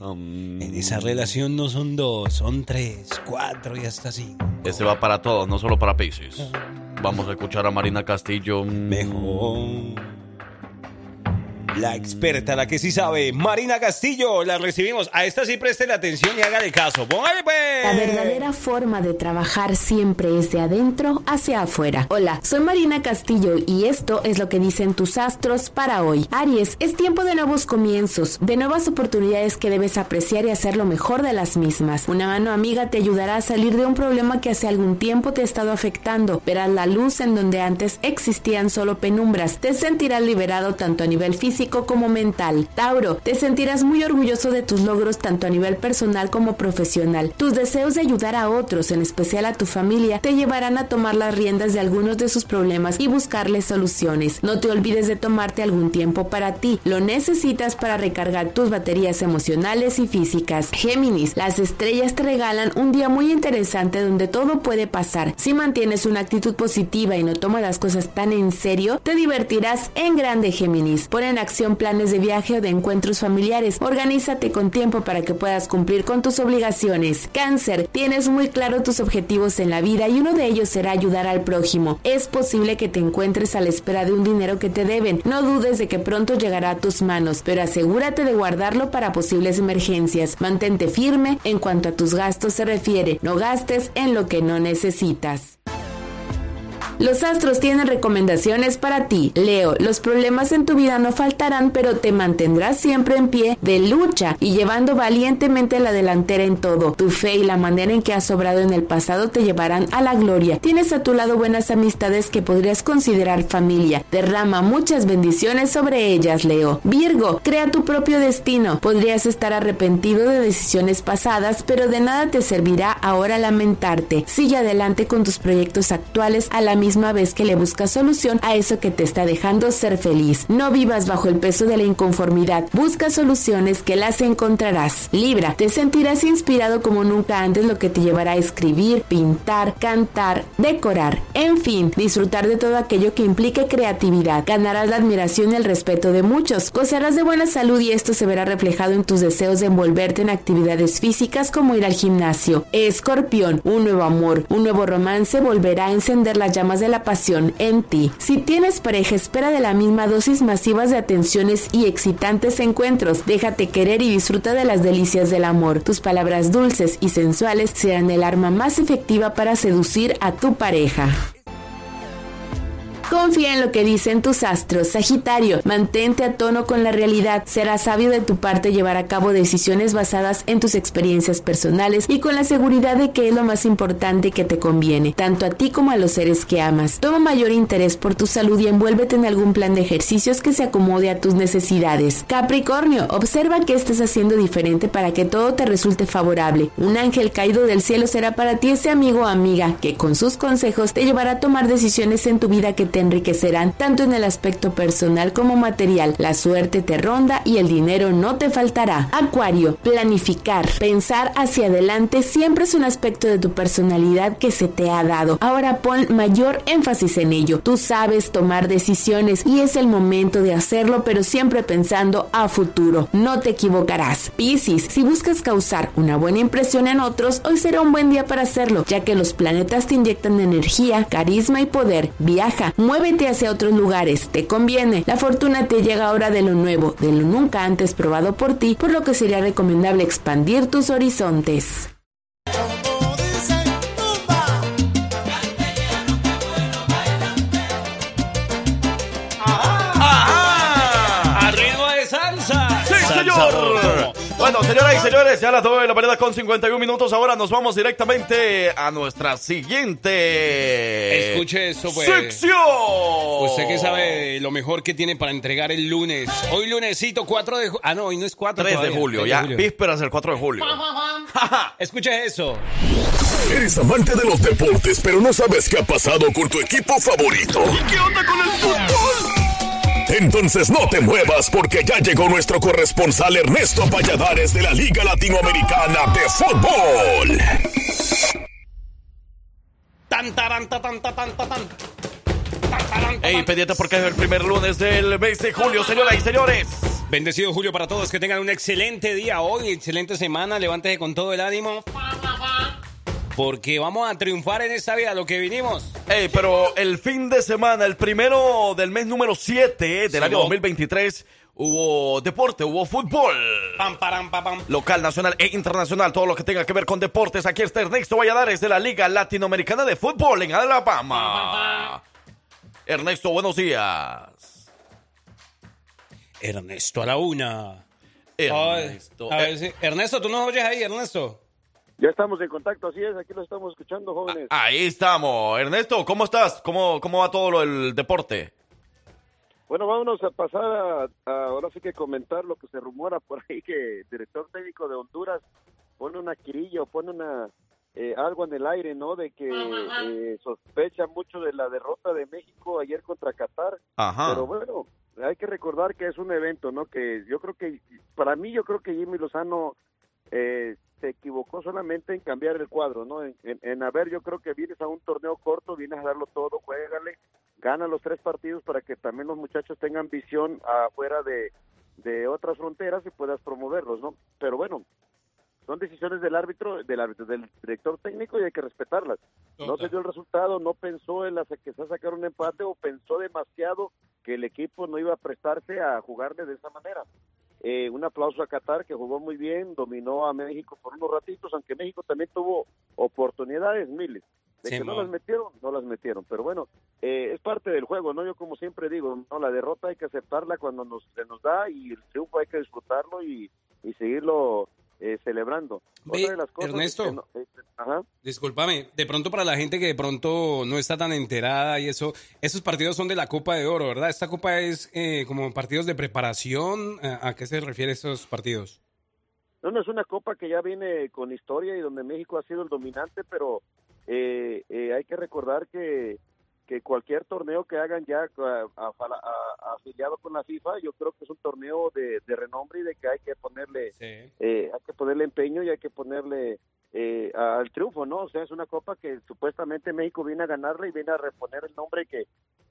Um, en esa relación no son dos, son tres, cuatro y hasta cinco. Ese va para todos, no solo para Pisces. Vamos a escuchar a Marina Castillo. Mejor. La experta, la que sí sabe, Marina Castillo, la recibimos. A esta sí preste la atención y hágale caso. Póngale pues. La verdadera forma de trabajar siempre es de adentro hacia afuera. Hola, soy Marina Castillo y esto es lo que dicen tus astros para hoy. Aries, es tiempo de nuevos comienzos, de nuevas oportunidades que debes apreciar y hacer lo mejor de las mismas. Una mano amiga te ayudará a salir de un problema que hace algún tiempo te ha estado afectando. Verás la luz en donde antes existían solo penumbras. Te sentirás liberado tanto a nivel físico como mental. Tauro, te sentirás muy orgulloso de tus logros tanto a nivel personal como profesional. Tus deseos de ayudar a otros, en especial a tu familia, te llevarán a tomar las riendas de algunos de sus problemas y buscarles soluciones. No te olvides de tomarte algún tiempo para ti. Lo necesitas para recargar tus baterías emocionales y físicas. Géminis, las estrellas te regalan un día muy interesante donde todo puede pasar. Si mantienes una actitud positiva y no tomas las cosas tan en serio, te divertirás en grande Géminis. Pon en acción planes de viaje o de encuentros familiares. Organízate con tiempo para que puedas cumplir con tus obligaciones. Cáncer, tienes muy claro tus objetivos en la vida y uno de ellos será ayudar al prójimo. Es posible que te encuentres a la espera de un dinero que te deben. No dudes de que pronto llegará a tus manos, pero asegúrate de guardarlo para posibles emergencias. Mantente firme en cuanto a tus gastos se refiere. No gastes en lo que no necesitas. Los astros tienen recomendaciones para ti. Leo, los problemas en tu vida no faltarán, pero te mantendrás siempre en pie de lucha y llevando valientemente la delantera en todo. Tu fe y la manera en que has obrado en el pasado te llevarán a la gloria. Tienes a tu lado buenas amistades que podrías considerar familia. Derrama muchas bendiciones sobre ellas, Leo. Virgo, crea tu propio destino. Podrías estar arrepentido de decisiones pasadas, pero de nada te servirá ahora lamentarte. Sigue adelante con tus proyectos actuales a la misma misma vez que le buscas solución a eso que te está dejando ser feliz. No vivas bajo el peso de la inconformidad. Busca soluciones que las encontrarás. Libra, te sentirás inspirado como nunca antes, lo que te llevará a escribir, pintar, cantar, decorar, en fin, disfrutar de todo aquello que implique creatividad. Ganarás la admiración y el respeto de muchos. Gozarás de buena salud y esto se verá reflejado en tus deseos de envolverte en actividades físicas como ir al gimnasio. Escorpión, un nuevo amor, un nuevo romance volverá a encender las llamas de la pasión en ti. Si tienes pareja, espera de la misma dosis masivas de atenciones y excitantes encuentros. Déjate querer y disfruta de las delicias del amor. Tus palabras dulces y sensuales serán el arma más efectiva para seducir a tu pareja. Confía en lo que dicen tus astros. Sagitario, mantente a tono con la realidad. Será sabio de tu parte llevar a cabo decisiones basadas en tus experiencias personales y con la seguridad de que es lo más importante que te conviene, tanto a ti como a los seres que amas. Toma mayor interés por tu salud y envuélvete en algún plan de ejercicios que se acomode a tus necesidades. Capricornio, observa qué estás haciendo diferente para que todo te resulte favorable. Un ángel caído del cielo será para ti ese amigo o amiga que con sus consejos te llevará a tomar decisiones en tu vida que te enriquecerán tanto en el aspecto personal como material. La suerte te ronda y el dinero no te faltará. Acuario, planificar, pensar hacia adelante siempre es un aspecto de tu personalidad que se te ha dado. Ahora pon mayor énfasis en ello. Tú sabes tomar decisiones y es el momento de hacerlo, pero siempre pensando a futuro. No te equivocarás. Piscis, si buscas causar una buena impresión en otros, hoy será un buen día para hacerlo, ya que los planetas te inyectan energía, carisma y poder. Viaja, Muévete hacia otros lugares, te conviene. La fortuna te llega ahora de lo nuevo, de lo nunca antes probado por ti, por lo que sería recomendable expandir tus horizontes. Bueno, señoras y señores, ya las 2 de la mañana con 51 minutos. Ahora nos vamos directamente a nuestra siguiente. Escuche eso, pues. ¡Sección! Usted que sabe lo mejor que tiene para entregar el lunes. Hoy lunesito 4 de julio. Ah, no, hoy no es 4 3 de julio, 3 ya. de julio. Vísperas del 4 de julio. Escuche eso. Eres amante de los deportes, pero no sabes qué ha pasado con tu equipo favorito. ¿Qué onda con el fútbol? Entonces no te muevas porque ya llegó nuestro corresponsal Ernesto Valladares de la Liga Latinoamericana de Fútbol. Tan, taran, ta, tan, ta, tan, ta, tan. Ey, pendiente porque es el primer lunes del mes de julio, señoras y señores. Bendecido Julio para todos, que tengan un excelente día hoy, excelente semana, levántese con todo el ánimo. Porque vamos a triunfar en esta vida, lo que vinimos. Ey, pero el fin de semana, el primero del mes número 7 del Sí, año no. 2023, hubo deporte, hubo fútbol. Pam, param, pa, pam. Local, nacional e internacional, todo lo que tenga que ver con deportes. Aquí está Ernesto Valladares de la Liga Latinoamericana de Fútbol en Alabama. Ernesto, buenos días. Ernesto a la una. Ernesto. Ay, a ver Eh, si- Ernesto, ¿tú nos oyes ahí, Ernesto? Ya estamos en contacto, así es, aquí lo estamos escuchando, jóvenes. Ahí estamos. Ernesto, ¿cómo estás? ¿Cómo, cómo va todo lo del deporte? Bueno, vámonos a pasar a, a- ahora sí que comentar lo que se rumora por ahí que el director técnico de Honduras pone una quirilla o pone una eh, algo en el aire, ¿no? De que eh, sospecha mucho de la derrota de México ayer contra Qatar. Ajá. Pero bueno, hay que recordar que es un evento, ¿no? Que yo creo que, para mí, yo creo que Jimmy Lozano eh, se equivocó solamente en cambiar el cuadro, ¿no? En, en- en, a ver, yo creo que vienes a un torneo corto, vienes a darlo todo, juégale, gana los tres partidos para que también los muchachos tengan visión afuera de, de otras fronteras y puedas promoverlos, ¿no? Pero bueno, son decisiones del árbitro, del árbitro, del director técnico y hay que respetarlas. No se dio el resultado, no pensó en la que se sacar un empate o pensó demasiado que el equipo no iba a prestarse a jugarle de esa manera. Eh, un aplauso a Qatar que jugó muy bien, dominó a México por unos ratitos, aunque México también tuvo oportunidades, miles. De que no las metieron, no las metieron. Pero bueno, eh, es parte del juego, ¿no? Yo como siempre digo, no la derrota hay que aceptarla cuando nos, se nos da y el triunfo hay que disfrutarlo y, y seguirlo eh, celebrando. Ve, Otra de las cosas Ernesto. que no- eh, ajá. Discúlpame, de pronto para la gente que de pronto no está tan enterada y eso, esos partidos son de la Copa de Oro, ¿verdad? Esta Copa es eh, como partidos de preparación. ¿A, a qué se refiere estos partidos? No, no, es una copa que ya viene con historia y donde México ha sido el dominante, pero eh, eh, hay que recordar que, que cualquier torneo que hagan ya a- a- a- afiliado con la FIFA, yo creo que es un torneo de, de renombre y de que hay que ponerle eh, hay que ponerle empeño y hay que ponerle eh, al triunfo, ¿no? O sea, es una copa que supuestamente México viene a ganarla y viene a reponer el nombre que,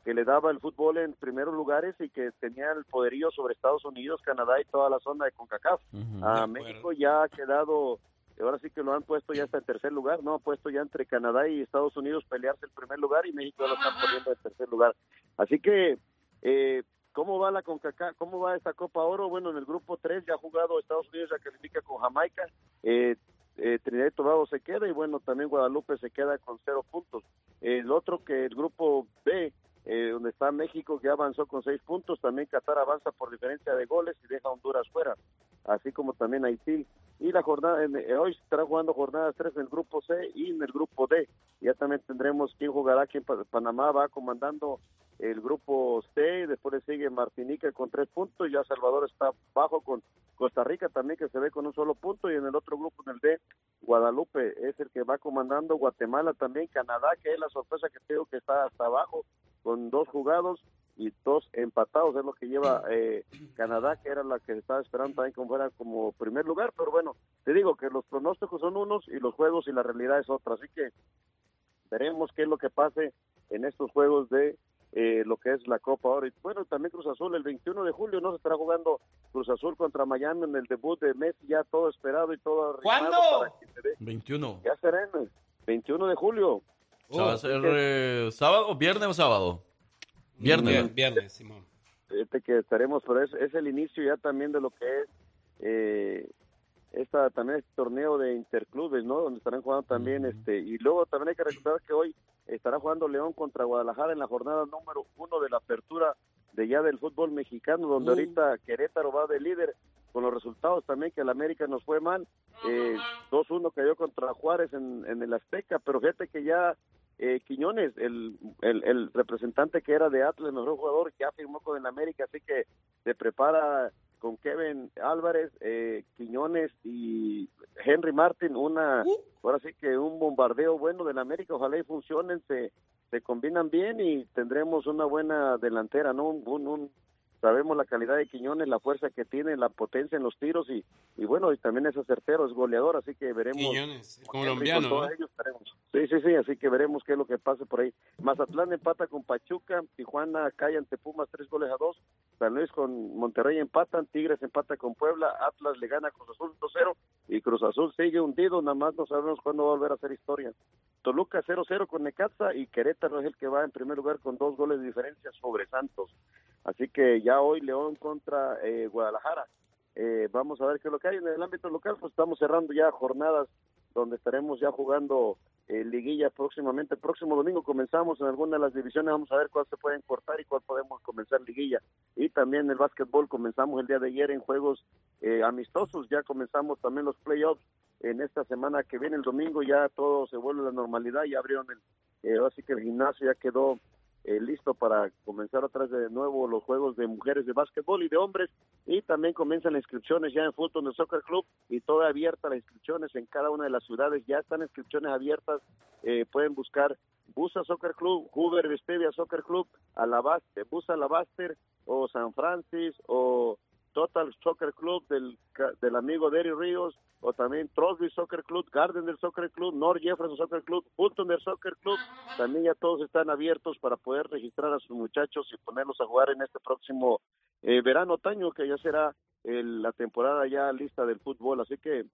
que le daba el fútbol en primeros lugares y que tenía el poderío sobre Estados Unidos, Canadá y toda la zona de CONCACAF. A México ya ha quedado, ahora sí que lo han puesto ya hasta en tercer lugar, ¿no? Ha puesto ya entre Canadá y Estados Unidos pelearse el primer lugar y México ya lo están poniendo en tercer lugar. Así que, eh, ¿cómo va la CONCACAF? ¿Cómo va esta Copa Oro? Bueno, en el grupo 3 ya ha jugado Estados Unidos, ya califica con Jamaica. Eh, eh, Trinidad y Tobago se queda y bueno, también Guadalupe se queda con cero puntos. El otro que el grupo B, eh, donde está México, que avanzó con seis puntos, también Qatar avanza por diferencia de goles y deja Honduras fuera, así como también Haití. Y la jornada, en- eh, hoy estará jugando jornadas 3 en el grupo C y en el grupo D. Ya también tendremos quién jugará, aquí en Panamá va comandando el grupo C, después le sigue Martinica con tres puntos, ya Salvador está bajo con Costa Rica también que se ve con un solo punto y en el otro grupo, en el D, Guadalupe es el que va comandando, Guatemala también, Canadá, que es la sorpresa que tengo que está hasta abajo con dos jugados y dos empatados, es lo que lleva eh, Canadá, que era la que estaba esperando también como fuera como primer lugar, pero bueno, te digo que los pronósticos son unos y los juegos y la realidad es otra, así que veremos qué es lo que pase en estos juegos de eh, lo que es la Copa ahora. Y bueno, también Cruz Azul, el 21 de julio no se estará jugando Cruz Azul contra Miami en el debut de Messi, ya todo esperado y todo ¿Cuándo? para que se dé. 21. Ya será en el 21 de julio. Va a ser eh, sábado, viernes o sábado. Viernes. Vier- Viernes, Simón. Fíjate que estaremos, pero es, es el inicio ya también de lo que es eh, esta también este torneo de interclubes, ¿no? Donde estarán jugando también, este, y luego también hay que recordar que hoy estará jugando León contra Guadalajara en la jornada número uno de la apertura de ya del fútbol mexicano, donde Uh. ahorita Querétaro va de líder con los resultados también que el América nos fue mal, eh, 2-1 cayó contra Juárez en, en el Azteca, pero fíjate que ya eh, Quiñones, el, el, el representante que era de Atlas, el mejor jugador, ya firmó con el América, así que se prepara con Kevin Álvarez, eh, Quiñones y Henry Martin, una, ahora sí que un bombardeo bueno del América, ojalá y funcionen, se, se combinan bien y tendremos una buena delantera, ¿no? Un, un- un- sabemos la calidad de Quiñones, la fuerza que tiene, la potencia en los tiros y, y bueno, y también es certero, es goleador, así que veremos. Quiñones, el colombiano. Sí, sí, sí, así que veremos qué es lo que pase por ahí. Mazatlán empata con Pachuca, Tijuana cae ante Pumas tres goles a dos, San Luis con Monterrey empatan, Tigres empata con Puebla, Atlas le gana a Cruz Azul 2-0 y Cruz Azul sigue hundido, nada más no sabemos cuándo va a volver a hacer historia. Toluca 0-0 con Necaxa y Querétaro es el que va en primer lugar con dos goles de diferencia sobre Santos. Así que ya hoy León contra eh, Guadalajara. Eh, vamos a ver qué es lo que hay en el ámbito local, pues estamos cerrando ya jornadas donde estaremos ya jugando eh, liguilla próximamente. El próximo domingo comenzamos en alguna de las divisiones, vamos a ver cuál se pueden cortar y cuál podemos comenzar liguilla. Y también el básquetbol comenzamos el día de ayer en juegos eh, amistosos, ya comenzamos también los playoffs en esta semana que viene el domingo, ya todo se vuelve a la normalidad, ya abrieron el, eh, así que el gimnasio ya quedó eh, listo para comenzar vez de nuevo los juegos de mujeres de básquetbol y de hombres. Y también comienzan las inscripciones ya en Fulton de Soccer Club y toda abierta las inscripciones en cada una de las ciudades. Ya están inscripciones abiertas. Eh, pueden buscar Busa Soccer Club, Hoover Vestevia Soccer Club, Alabaster, Busa Alabaster o San Francis o Total Soccer Club del, del amigo Derry Ríos o también Trosby Soccer Club, Garden del Soccer Club, North Jefferson Soccer Club, Fulton del Soccer Club, también ya todos están abiertos para poder registrar a sus muchachos y ponerlos a jugar en este próximo eh, verano, otoño, que ya será el- la temporada ya lista del fútbol, así que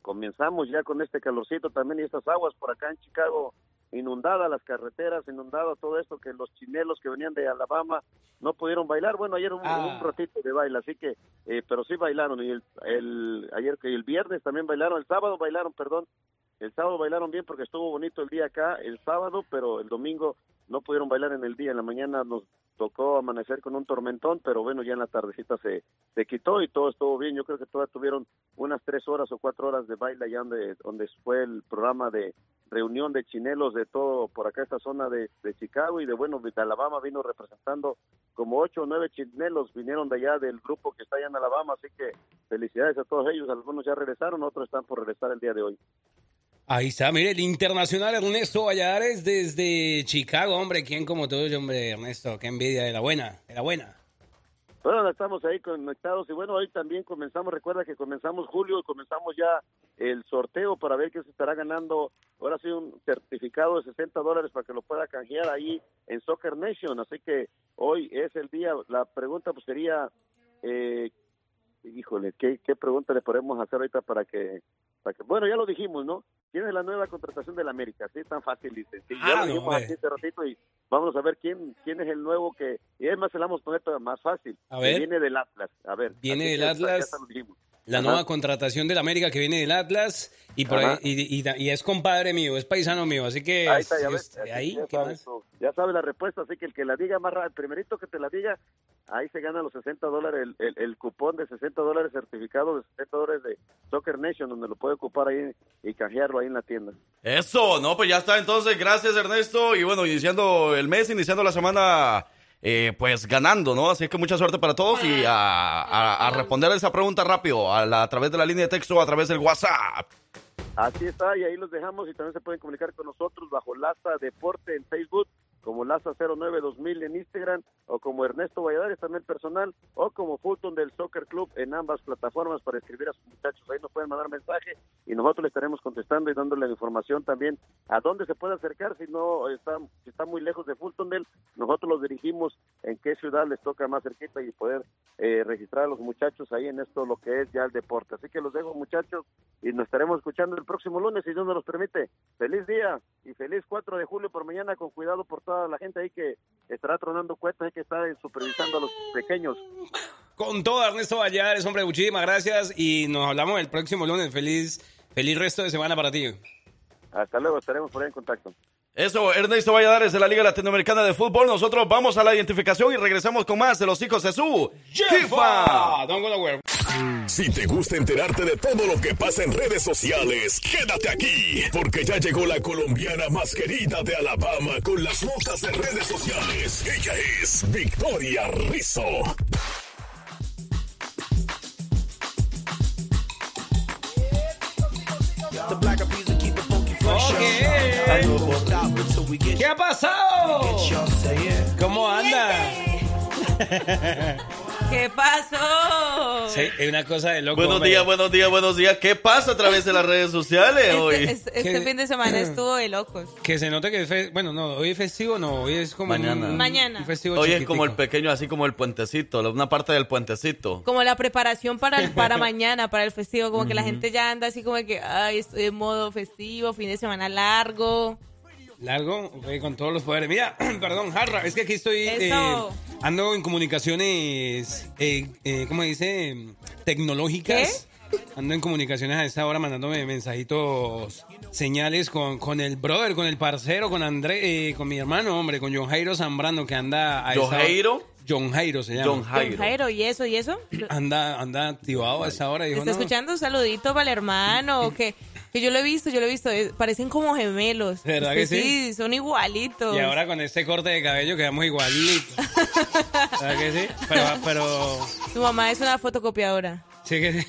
comenzamos ya con este calorcito también y estas aguas por acá en Chicago inundadas las carreteras, inundado todo esto que los chinelos que venían de Alabama no pudieron bailar. Bueno, ayer un, Ah. un ratito de baile, así que, eh, pero sí bailaron y el, el ayer que el viernes también bailaron, el sábado bailaron, perdón, el sábado bailaron bien porque estuvo bonito el día acá, el sábado, pero el domingo no pudieron bailar en el día, en la mañana nos tocó amanecer con un tormentón, pero bueno, ya en la tardecita se, se quitó y todo estuvo bien. Yo creo que todavía tuvieron unas tres horas o cuatro horas de baile allá donde, donde fue el programa de reunión de chinelos de todo por acá, esta zona de, de Chicago y de, bueno, de Alabama vino representando como ocho o nueve chinelos vinieron de allá del grupo que está allá en Alabama, así que felicidades a todos ellos. Algunos ya regresaron, otros están por regresar el día de hoy. Ahí está, mire, el internacional Ernesto Valladares desde Chicago, hombre, ¿quién como tú, hombre, Ernesto? Qué envidia de la buena, de la buena. Bueno, estamos ahí conectados y bueno, hoy también comenzamos, recuerda que comenzamos julio comenzamos ya el sorteo para ver qué se estará ganando. Ahora sí, un certificado de 60 dólares para que lo pueda canjear ahí en Soccer Nation. Así que hoy es el día. La pregunta pues sería, eh, híjole, ¿qué, ¿qué pregunta le podemos hacer ahorita para que, para que... Bueno, ya lo dijimos, ¿no? ¿Quién es la nueva contratación del América? Sí, tan fácil y sencillo. ya Ah, lo dijimos aquí hace ratito y vamos a ver quién quién es el nuevo que... Y es más, se la vamos a poner más fácil. A Que ver. Viene del Atlas. A ver. Viene del Atlas. ya dijimos. La Ajá. nueva contratación del América que viene del Atlas y por ahí, y, y- y es compadre mío, es paisano mío, así que Ahí está, ya ves. Así ahí, ya ¿qué sabes. Ya sabes la respuesta, así que el que la diga más rápido, el primerito que te la diga, ahí se gana los 60 dólares, el, el, el cupón de 60 dólares certificado de 60 dólares de Soccer Nation, donde lo puede ocupar ahí y canjearlo ahí en la tienda. Eso, no, pues ya está entonces, gracias Ernesto. Y bueno, iniciando el mes, iniciando la semana, eh, pues ganando, ¿no? Así que mucha suerte para todos y a, a- a responder a esa pregunta rápido, a, la- a través de la línea de texto o a través del WhatsApp. Así está, y ahí los dejamos y también se pueden comunicar con nosotros bajo Laza Deporte en Facebook, como Laza 09 2000 en Instagram, o como Ernesto Valladares también personal, o como Fulton del Soccer Club en ambas plataformas para escribir a sus muchachos. Ahí nos pueden mandar mensaje y nosotros le estaremos contestando y dándole la información también a dónde se puede acercar si no está, si está muy lejos de Fulton del, nosotros los dirigimos en qué ciudad les toca más cerquita y poder eh, registrar a los muchachos ahí en esto lo que es ya el deporte. Así que los dejo muchachos y nos estaremos escuchando el próximo lunes si Dios nos los permite. Feliz día y feliz 4 de julio por mañana con cuidado por toda la gente ahí que estará tronando cuentas y que está supervisando a los pequeños. Con todo, Ernesto Valladares, hombre, muchísimas gracias y nos hablamos el próximo lunes. Feliz, feliz resto de semana para ti. Hasta luego, estaremos por ahí en contacto. Eso, Ernesto Valladares de la Liga Latinoamericana de Fútbol. Nosotros vamos a la identificación y regresamos con más de los hijos de su FIFA. Don't go nowhere. Si te gusta enterarte de todo lo que pasa en redes sociales, quédate aquí, porque ya llegó la colombiana más querida de Alabama con las notas de redes sociales. Ella es Victoria Rizzo. ¿Qué ha pasado? ¿Cómo anda? ¿Qué pasó? Sí, es una cosa de loco. Buenos días, buenos días, buenos días. ¿Qué pasa a través de las redes sociales hoy? Este, este- este fin de semana estuvo de locos. Que se note que es fe- bueno, no, hoy es festivo, no, hoy es como Mañana. un, Mañana. un festivo Hoy es como el pequeño, así como el puentecito, una parte del puentecito. Como la preparación para, el- para mañana, para el festivo. Como que la gente ya anda así como que, ay, estoy en modo festivo, fin de semana largo. Largo, ok, con todos los poderes. Mira, perdón, Jarra, es que aquí estoy, eh, ando en comunicaciones, eh, eh, ¿cómo dice? Tecnológicas. Ando en comunicaciones a esta hora mandándome mensajitos, señales con, con el brother, con el parcero, con André, eh, con mi hermano, hombre, con John Jairo Zambrano, que anda a esta hora- ¿Joheiro? John Jairo se llama. John Jairo. Don Jairo, ¿y eso? ¿Y eso? Anda, anda activado a esa hora. Dijo, ¿Está no, escuchando? Un saludito para el hermano. o que Que yo lo he visto, yo lo he visto. eh, Parecen como gemelos. ¿Verdad Es que sí? Sí, son igualitos. Y ahora con este corte de cabello quedamos igualitos. ¿Verdad que sí? Pero, pero Tu mamá es una fotocopiadora. Sí que sí.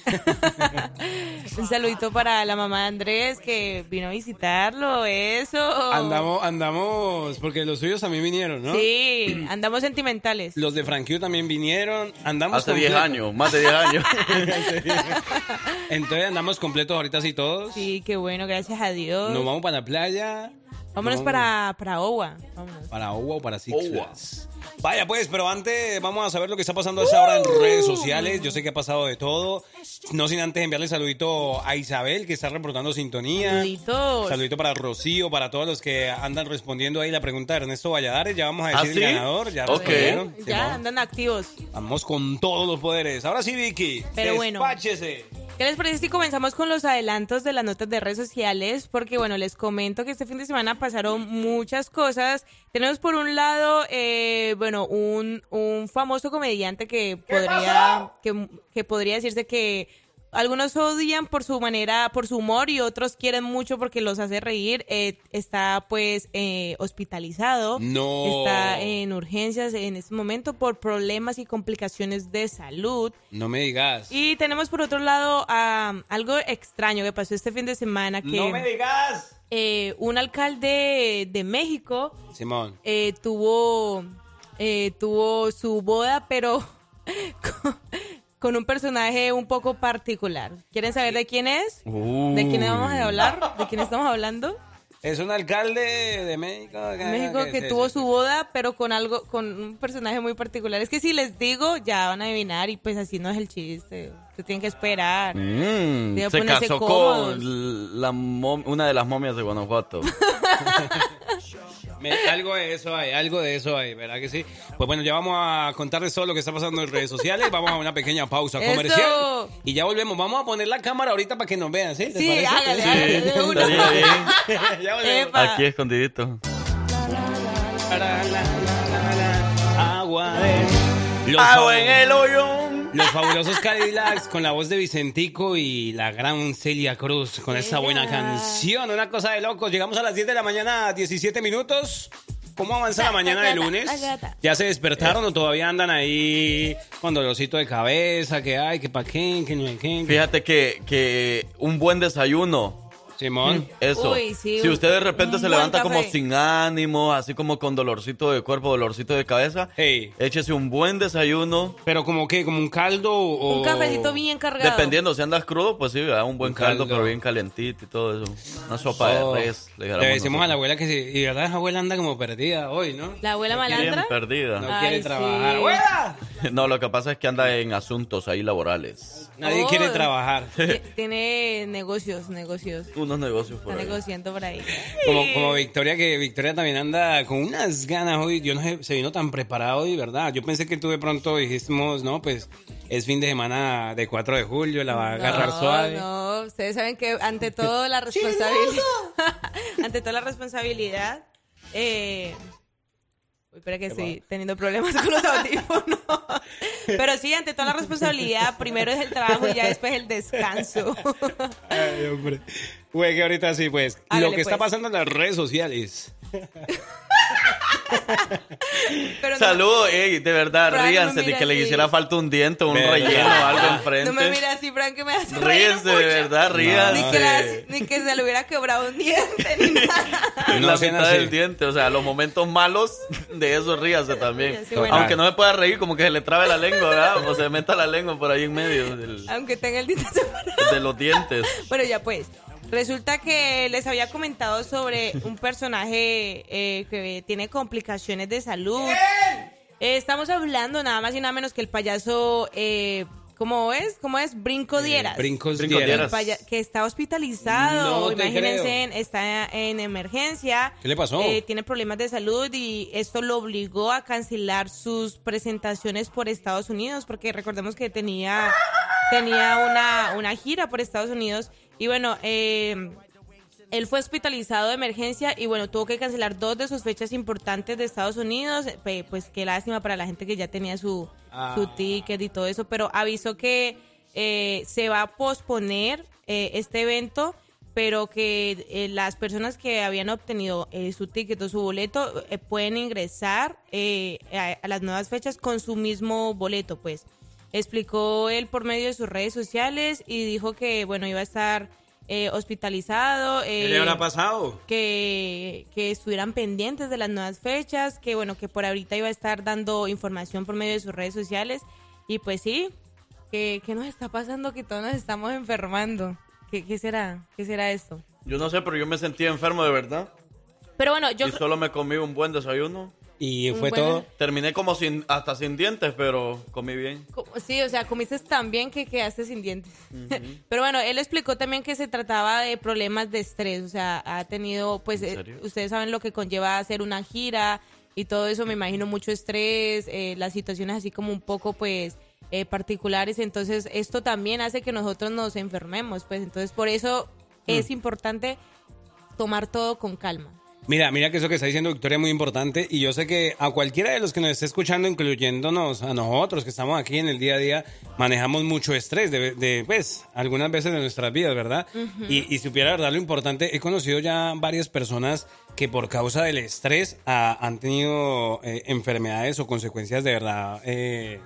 Un saludito para la mamá de Andrés que vino a visitarlo. Eso. Andamos, andamos, porque los suyos también vinieron, ¿no? Sí, andamos sentimentales. Los de Frankie también vinieron. Andamos Hace 10 completos. años, más de 10 años. Entonces andamos completos ahorita sí todos. Sí, qué bueno, gracias a Dios. Nos vamos para la playa. Vámonos para, para Owa. Vámonos. Para Owa o para Six Flags. Vaya pues, pero antes vamos a saber lo que está pasando a esta hora en redes sociales. Yo sé que ha pasado de todo. No sin antes enviarle saludito a Isabel, que está reportando sintonía. Saluditos. Saludito para Rocío, para todos los que andan respondiendo ahí la pregunta de Ernesto Valladares. Ya vamos a ¿Ah, decir el ganador. Ya Ok. respondieron. Ya andan activos. Vamos con todos los poderes. Ahora sí, Vicky. Pero bueno. despáchese. ¿Qué les parece si comenzamos con los adelantos de las notas de redes sociales? Porque, bueno, les comento que este fin de semana pasaron muchas cosas. Tenemos por un lado, eh, bueno, un, un famoso comediante que podría, que, que podría decirse que algunos odian por su manera, por su humor y otros quieren mucho porque los hace reír. Eh, está, pues, eh, hospitalizado. No. Está en urgencias en este momento por problemas y complicaciones de salud. No me digas. Y tenemos por otro lado algo extraño que pasó este fin de semana que No me digas. eh, un alcalde de México Simón. eh, tuvo eh, tuvo su boda pero con, con un personaje un poco particular. ¿Quieren saber de quién es? ¿De quién vamos a hablar? ¿De quién estamos hablando? Es un alcalde de México. México que sí, tuvo su boda, pero con algo, con un personaje muy particular. Es que si les digo, ya van a adivinar y pues así no es el chiste. Se tienen que esperar. Mm, se ponerse casó cómodos. con la mom- una de las momias de Guanajuato. Me- algo de eso hay, algo de eso hay, ¿verdad que sí? Pues bueno, ya vamos a contarles todo lo que está pasando en redes sociales. Vamos a una pequeña pausa ¡Eso! comercial. Y ya volvemos. Vamos a poner la cámara ahorita para que nos vean, ¿sí? ¿Les Sí, parece? hágale, hágale, de una. Estaría bien. ya volvemos. Epa. Aquí escondidito. Agua de... Los Agua en el hoyo. Los fabulosos Cadillacs con la voz de Vicentico y la gran Celia Cruz con esa buena canción. Una cosa de locos. Llegamos a las 10 de la mañana, 17 minutos. ¿Cómo avanza la mañana de lunes? ¿Ya se despertaron o todavía andan ahí con dolorcito de cabeza? Que ay, que pa' qué, que no hay qué. Fíjate que, que un buen desayuno. Simón. Eso. Uy, sí, si usted de repente se levanta como sin ánimo, así como con dolorcito de cuerpo, dolorcito de cabeza, Hey. échese un buen desayuno. Pero como que, como un caldo o... Un cafecito bien cargado. Dependiendo, si andas crudo, pues sí, ¿verdad? un buen Un caldo, caldo. pero bien calentito y todo eso. Una sopa Oh, de res. Le, Le decimos a la abuela que sí. Y verdad, esa abuela anda como perdida hoy, ¿no? La abuela Bien malandra. perdida. No Ay, quiere sí. trabajar. ¡Abuela! No, lo que pasa es que anda en asuntos ahí laborales. Nadie Oh. quiere trabajar. Ti- Tiene negocios, negocios. Unos negocios por Está ahí. negociando por ahí. Como, como Victoria, que Victoria también anda con unas ganas hoy. Yo no sé, se vino tan preparado hoy, ¿verdad? Yo pensé que tú de pronto dijimos, no, pues es fin de semana de 4 de julio, la va a agarrar no, suave. No, ustedes saben que ante todo la responsabilidad, ante toda la responsabilidad, eh, uy, espera que estoy teniendo problemas con los audífonos. Pero sí, ante toda la responsabilidad, primero es el trabajo y ya después el descanso. Ay, hombre. Güey, que ahorita sí, pues. Hágale, lo que está pues. pasando en las redes sociales. Pero no- Saludos, ey, de verdad, Frank, no ríanse de que le hiciera falta un diente, un ¿Verdad? relleno o algo enfrente. No me mira así, Frank, que me hace reír Ríense, de verdad, Ni ríanse. que, la- ni que se le hubiera quebrado un diente ni nada. No la mitad así. del diente, o sea, los momentos malos de eso ríase también. Sí, bueno. Aunque no me pueda reír, como que se le trabe la lengua, ¿verdad? O se meta la lengua por ahí en medio del- Aunque tenga el diente separado. de los dientes. Bueno, ya pues. Resulta que les había comentado sobre un personaje eh, que tiene complicaciones de salud. Eh, estamos hablando nada más y nada menos que el payaso, eh, ¿cómo es? ¿Cómo es? Brinco Dieras. Brincos Brincos dieras. Paya- que está hospitalizado, No imagínense, creo. está en emergencia. ¿Qué le pasó? Eh, tiene problemas de salud y esto lo obligó a cancelar sus presentaciones por Estados Unidos, porque recordemos que tenía, tenía una, una gira por Estados Unidos. Y bueno, eh, él fue hospitalizado de emergencia y bueno, tuvo que cancelar dos de sus fechas importantes de Estados Unidos. Pues qué lástima para la gente que ya tenía su, Ah. su ticket y todo eso, pero avisó que eh, se va a posponer eh, este evento pero que eh, las personas que habían obtenido eh, su ticket o su boleto eh, pueden ingresar eh, a, a las nuevas fechas con su mismo boleto, pues. Explicó él por medio de sus redes sociales y dijo que, bueno, iba a estar eh, hospitalizado. ¿Qué eh, le habrá pasado? que, que estuvieran pendientes de las nuevas fechas, que bueno, que por ahorita iba a estar dando información por medio de sus redes sociales. Y pues sí, que, que nos está pasando que todos nos estamos enfermando. ¿Qué, qué será? ¿Qué será esto? Yo no sé, pero yo me sentí enfermo de verdad. Pero bueno, yo... Y solo me comí un buen desayuno. Y fue Bueno. todo. Terminé como sin, hasta sin dientes, pero comí bien. Sí, o sea, comiste tan bien que quedaste sin dientes. Pero bueno, él explicó también que se trataba de problemas de estrés, o sea, ha tenido, pues, ¿En eh, ustedes saben lo que conlleva hacer una gira y todo eso, me imagino mucho estrés, eh, las situaciones así como un poco, pues, eh, particulares, entonces esto también hace que nosotros nos enfermemos, pues, entonces por eso es importante tomar todo con calma. Mira, mira que eso que está diciendo Victoria es muy importante y yo sé que a cualquiera de los que nos esté escuchando, incluyéndonos a nosotros que estamos aquí en el día a día, manejamos mucho estrés de, de, pues, algunas veces de nuestras vidas, ¿verdad? Y, y supiera verdad lo importante, he conocido ya varias personas que por causa del estrés ah, han tenido eh, enfermedades o consecuencias de verdad eh,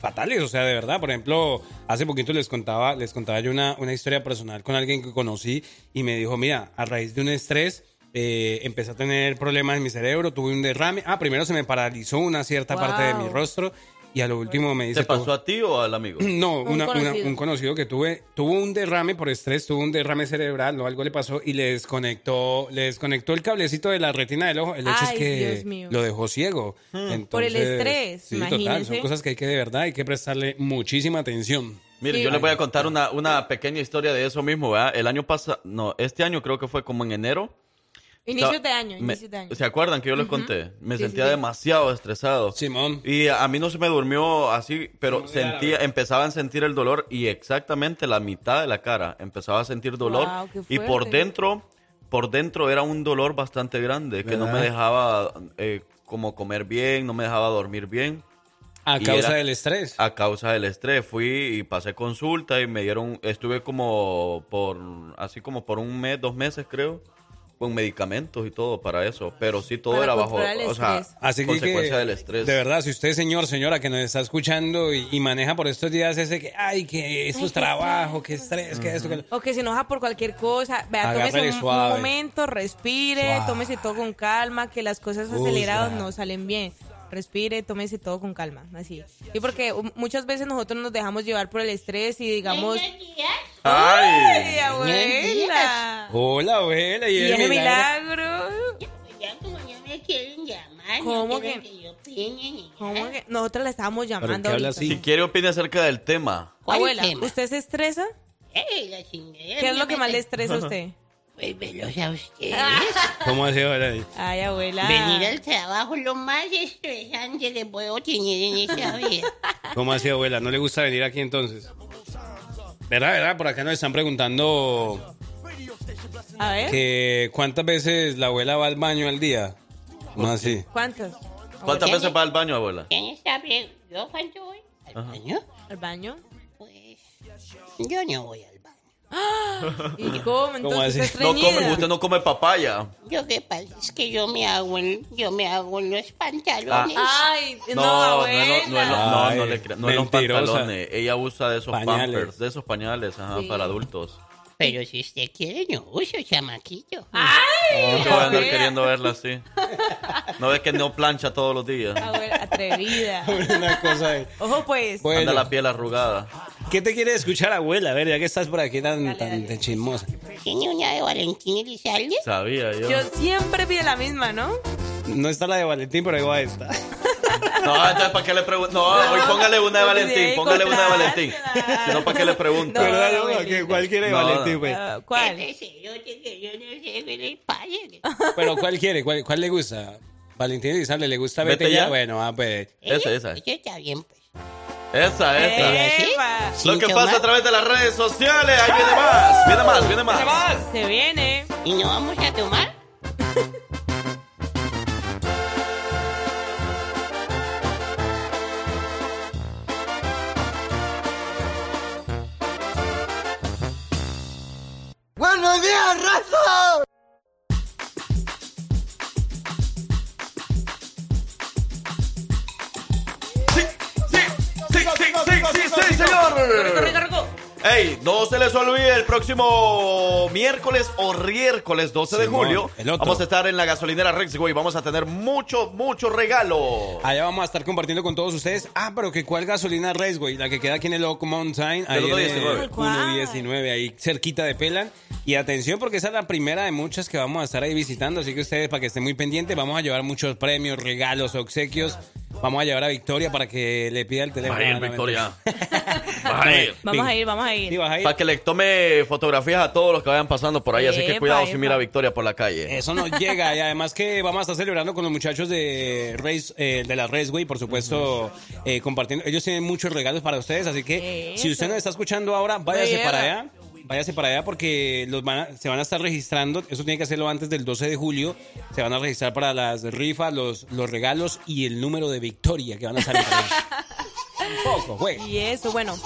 fatales, o sea, de verdad. Por ejemplo, hace poquito les contaba, les contaba yo una, una historia personal con alguien que conocí y me dijo, mira, a raíz de un estrés eh, empecé a tener problemas en mi cerebro, tuve un derrame. Ah, primero se me paralizó una cierta parte de mi rostro y a lo último me dice... ¿Te pasó "Tuvo- a ti o al amigo? no, Un una- una- conocido. un conocido que tuve, tuvo un derrame por estrés, tuvo un derrame cerebral o algo le pasó y le desconectó, le desconectó el cablecito de la retina del ojo. El hecho Ay, es que lo dejó ciego. Por el estrés, Sí, total. Son cosas que hay que de verdad, hay que prestarle muchísima atención. Mire, yo les voy a contar una, una pequeña historia de eso mismo, ¿verdad? El año pasado, no, este año creo que fue como en enero. Inicios de año, me- inicios de año. ¿Se acuerdan que yo les conté? Me Sí, sentía sí, sí. demasiado estresado. Simón. Y a mí no se me durmió así, pero No, sentía, empezaba a sentir el dolor y exactamente la mitad de la cara empezaba a sentir dolor. Wow, qué y por dentro, por dentro era un dolor bastante grande que no me dejaba eh, como comer bien, no me dejaba dormir bien. A Y causa era- del estrés. A causa del estrés. Fui y pasé consulta y me dieron, estuve como por, así como por un mes, dos meses creo, con medicamentos y todo para eso. Pero sí, todo Para era bajo, o sea. Así consecuencia que, del estrés. De verdad, si usted, señor, señora, que nos está escuchando y, y maneja por estos días ese que, ay, que esto Ay, es qué trabajo, que estrés, que esto, que lo- O que se enoja por cualquier cosa. Vea, tómese un, momento, respire, Suave. tómese todo con calma, que las cosas aceleradas no salen bien. Respire, tómese todo con calma, así. Y porque muchas veces nosotros nos dejamos llevar por el estrés y digamos... ¡Ay! abuela! Hola, abuela. Y, ¿Y el ese milagro. milagro? Ya como ya me quieren llamar, ¿Cómo que- yo opine ¿Cómo que? Nosotros la estábamos llamando. Si quiere opine acerca del tema. ¿Cuál Abuela, tema? ¿usted se estresa? Ey, la chingada, ¿Qué es lo que más le estresa a usted? Pues a ustedes. ¿Cómo así, abuela? Ay, abuela. Venir al trabajo lo más estresante que puedo tener en esta vida. ¿Cómo así, abuela? ¿No le gusta venir aquí entonces? ¿Verdad, verdad? Por acá nos están preguntando A ver. que cuántas veces la abuela va al baño al día. No así. ¿Cuántas? ¿Cuántas veces va al baño, abuela? ¿Quién está bien? ¿Yo cuánto voy? ¿Al Ajá. baño? ¿Al baño? Pues yo no voy al baño. ¿Y cómo? Entonces No come, usted no come papaya. Yo qué pasa es que yo me hago en, yo me hago los pantalones. Ay, no, No, no, abuela. es lo- no, es lo- no, Ay, no le crea- no es los mentirosa. pantalones. Ella usa de esos Pañales. pampers, de esos pañales, ajá, Sí. para adultos. Pero si usted quiere, yo uso chamaquillo. ¡Ay! No voy a andar queriendo verla así. No ve que no plancha todos los días. Abuela, atrevida. Una cosa de... Ojo, pues. Bueno. Anda la piel arrugada. ¿Qué te quiere escuchar, abuela? A ver, ya que estás por aquí tan, tan de chismosa. ¿Tiene una de Valentín Elizalde? Sabía yo. Yo siempre pide la misma, ¿no? No está la de Valentín, pero va esta. No, entonces ¿para qué le pregunto? No, hoy póngale una de Valentín, póngale una de Valentín. Si no, ¿para qué le pregunto? No, ¿Verdad, no? Que ¿Cuál quiere Valentín, no. pues? Ah, ¿Cuál? Pero ¿cuál quiere? ¿Cuál, cuál le gusta? Valentín Elizalde, ¿le gusta Vete Vete, ya? ya. Bueno, ah, pues. Esa, esa. Está bien, pues. Esa, esa. Lo que pasa a través de las redes sociales. Ahí viene más. Viene más, viene más. Se viene. ¿Y no vamos a tomar? ¡Buenos días, raza! Sí, sí, sí, sí, sí, sí, señor. Rico, rico, rico. Ey, no se les olvide el próximo miércoles o miércoles 12 de Simón, julio. Vamos a estar en la gasolinera Rexway. Vamos a tener mucho, mucho regalo. Allá vamos a estar compartiendo con todos ustedes. Ah, pero que cuál gasolina Raceway, la que queda aquí en el Oak Mountain, ahí Del en 119. el 119, ahí cerquita de Pelan. Y atención porque esa es la primera de muchas que vamos a estar ahí visitando, así que ustedes para que estén muy pendientes, vamos a llevar muchos premios, regalos, obsequios. Vamos a llevar a Victoria para que le pida el teléfono. Va a ir, Victoria. mentira. Va a ir. Vamos a ir, vamos a ir. Sí, vas a ir. Para que le tome fotografías a todos los que vayan pasando por ahí. Así que Epa, cuidado si mira a Victoria por la calle. Eso nos llega y además que vamos a estar celebrando con los muchachos de Race, eh, de la Raceway, por supuesto, eh, compartiendo. Ellos tienen muchos regalos para ustedes, así que si usted nos está escuchando ahora, váyase para allá. Váyase para allá porque los van a- se van a estar registrando. Eso tiene que hacerlo antes del 12 de julio. Se van a registrar para las rifas, los, los regalos y el número de victoria que van a salir. Un poco, güey. Y eso, bueno.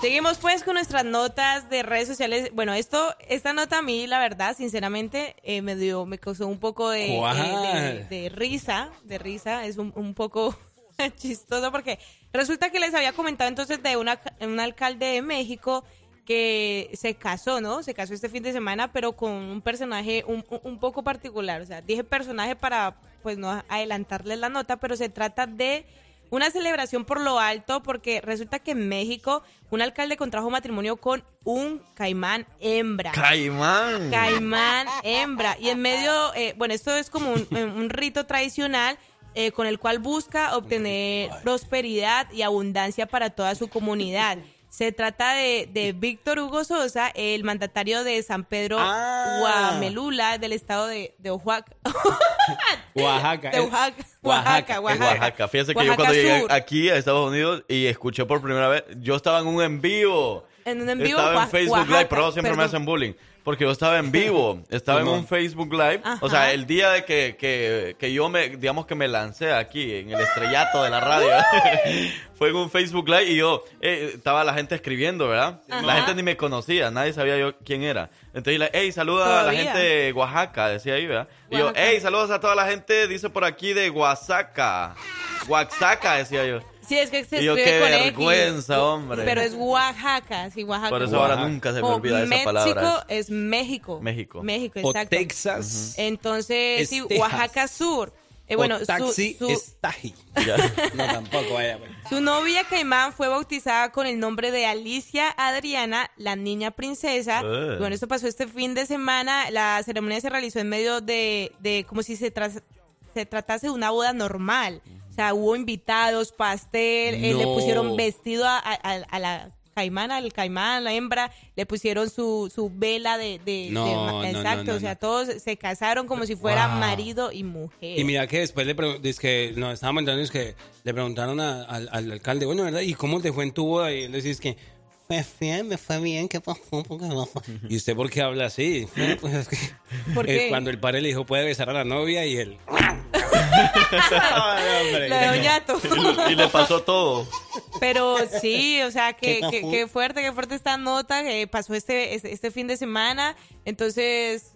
Seguimos pues con nuestras notas de redes sociales. Bueno, esto, esta nota a mí, la verdad, sinceramente, eh, me dio, me causó un poco de, eh, de- de risa, de risa. Es un, un poco chistoso porque resulta que les había comentado entonces de una, un alcalde de México que se casó, ¿no? Se casó este fin de semana, pero con un personaje un- un poco particular. O sea, dije personaje para, pues, no adelantarles la nota, pero se trata de una celebración por lo alto, porque resulta que en México un alcalde contrajo matrimonio con un caimán hembra. Caimán. Caimán hembra. Y en medio, eh, bueno, esto es como un, un rito tradicional eh, con el cual busca obtener prosperidad y abundancia para toda su comunidad. Se trata de, de Víctor Hugo Sosa, el mandatario de San Pedro Ah. Guamelula, del estado de, de Oaxaca. Oaxaca. De eh. Oaxaca, Oaxaca, Oaxaca, En Oaxaca. Oaxaca. Fíjese que yo cuando llegué Sur. aquí a Estados Unidos y escuché por primera vez, yo estaba en un en vivo. En un en vivo, Estaba en Facebook Live, pero siempre me hacen bullying. Porque yo estaba en vivo, estaba en un Facebook Live. O sea, el día de que, que, que yo me, digamos que me lancé aquí en el estrellato de la radio, fue en un Facebook Live y yo, eh, estaba la gente escribiendo, ¿verdad? La gente ni me conocía, nadie sabía yo quién era. Entonces, hey, saluda a la gente de Oaxaca, decía ahí, ¿verdad? Y yo, hey, saludos a toda la gente, dice por aquí de Oaxaca. Oaxaca, decía yo. Sí, es que se Y yo, escribe qué con X. vergüenza, hombre. Pero es Oaxaca, sí, Oaxaca. Por eso ahora nunca se me Como olvida esa México palabra. es México. México. México, O exacto. Texas. Entonces, Es sí, Texas. Oaxaca Sur. Eh, bueno, o su- taxi su, es taji. Ya. No, tampoco vaya. pues. su novia Caimán fue bautizada con el nombre de Alicia Adriana, la niña princesa. Y Bueno, esto pasó este fin de semana. La ceremonia se realizó en medio de, de como si se, tras- se tratase de una boda normal. O sea, hubo invitados, pastel, eh, le pusieron vestido a, a- a la caimán, al caimán, a la hembra, le pusieron su, su vela de... de- No, de- no, no, exacto, no, o sea, no. todos se casaron como si fuera Wow. marido y mujer. Y mira que después le es que nos estábamos entrando, es que le preguntaron a- al, al alcalde, bueno, ¿verdad? ¿Y cómo te fue en tu boda? Y él decía, es que, me fue, me fue bien, ¿qué pasó? ¿Y usted por qué habla así? Pues es que, ¿Por eh, qué? cuando el padre le dijo, puede besar a la novia, y él... La de Oñato. Y, y le pasó todo. Pero sí, o sea, que, ¿Qué que, fuerte, que fuerte esta nota que pasó este, este, este fin de semana. Entonces,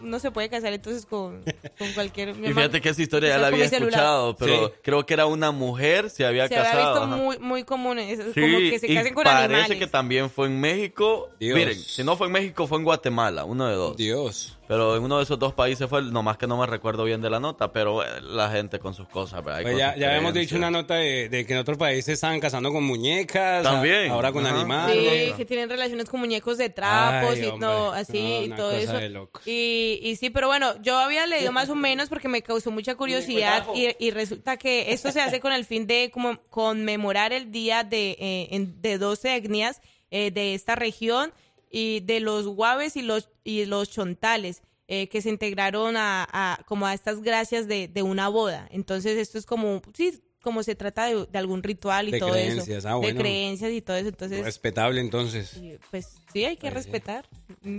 no se puede casar entonces con, con cualquier... mi Y fíjate que esa historia ya la había escuchado, pero Sí. creo que era una mujer, se había Se casado. había visto muy, muy común, es Sí, como que se y casen con parece animales. que también fue en México. Dios. Miren, si no fue en México, fue en Guatemala, uno de dos. Dios. Pero en uno de esos dos países fue, nomás que no me recuerdo bien de la nota, pero eh, la gente con sus cosas, Pues con ya, sus ya habíamos dicho una nota de, de que en otros países estaban casando con muñecas. a- También. Ahora con Ajá. animales. Sí, que tienen relaciones con muñecos de trapos Ay, y hombre. no, así No, y todo cosa eso. de locos. Y, y sí, pero bueno, yo había leído más o menos porque me causó mucha curiosidad y, y resulta que esto se hace con el fin de como conmemorar el día de, eh, en- de 12 etnias eh, de esta región y de los guaves y los, y los chontales. eh, que se integraron a, a- como a estas gracias de, de una boda. Entonces esto es como, sí, como se trata de, de algún ritual y De todo creencias, eso. ah, De bueno. creencias y todo eso. Entonces, Respetable entonces. y, Pues sí, hay que Pues respetar.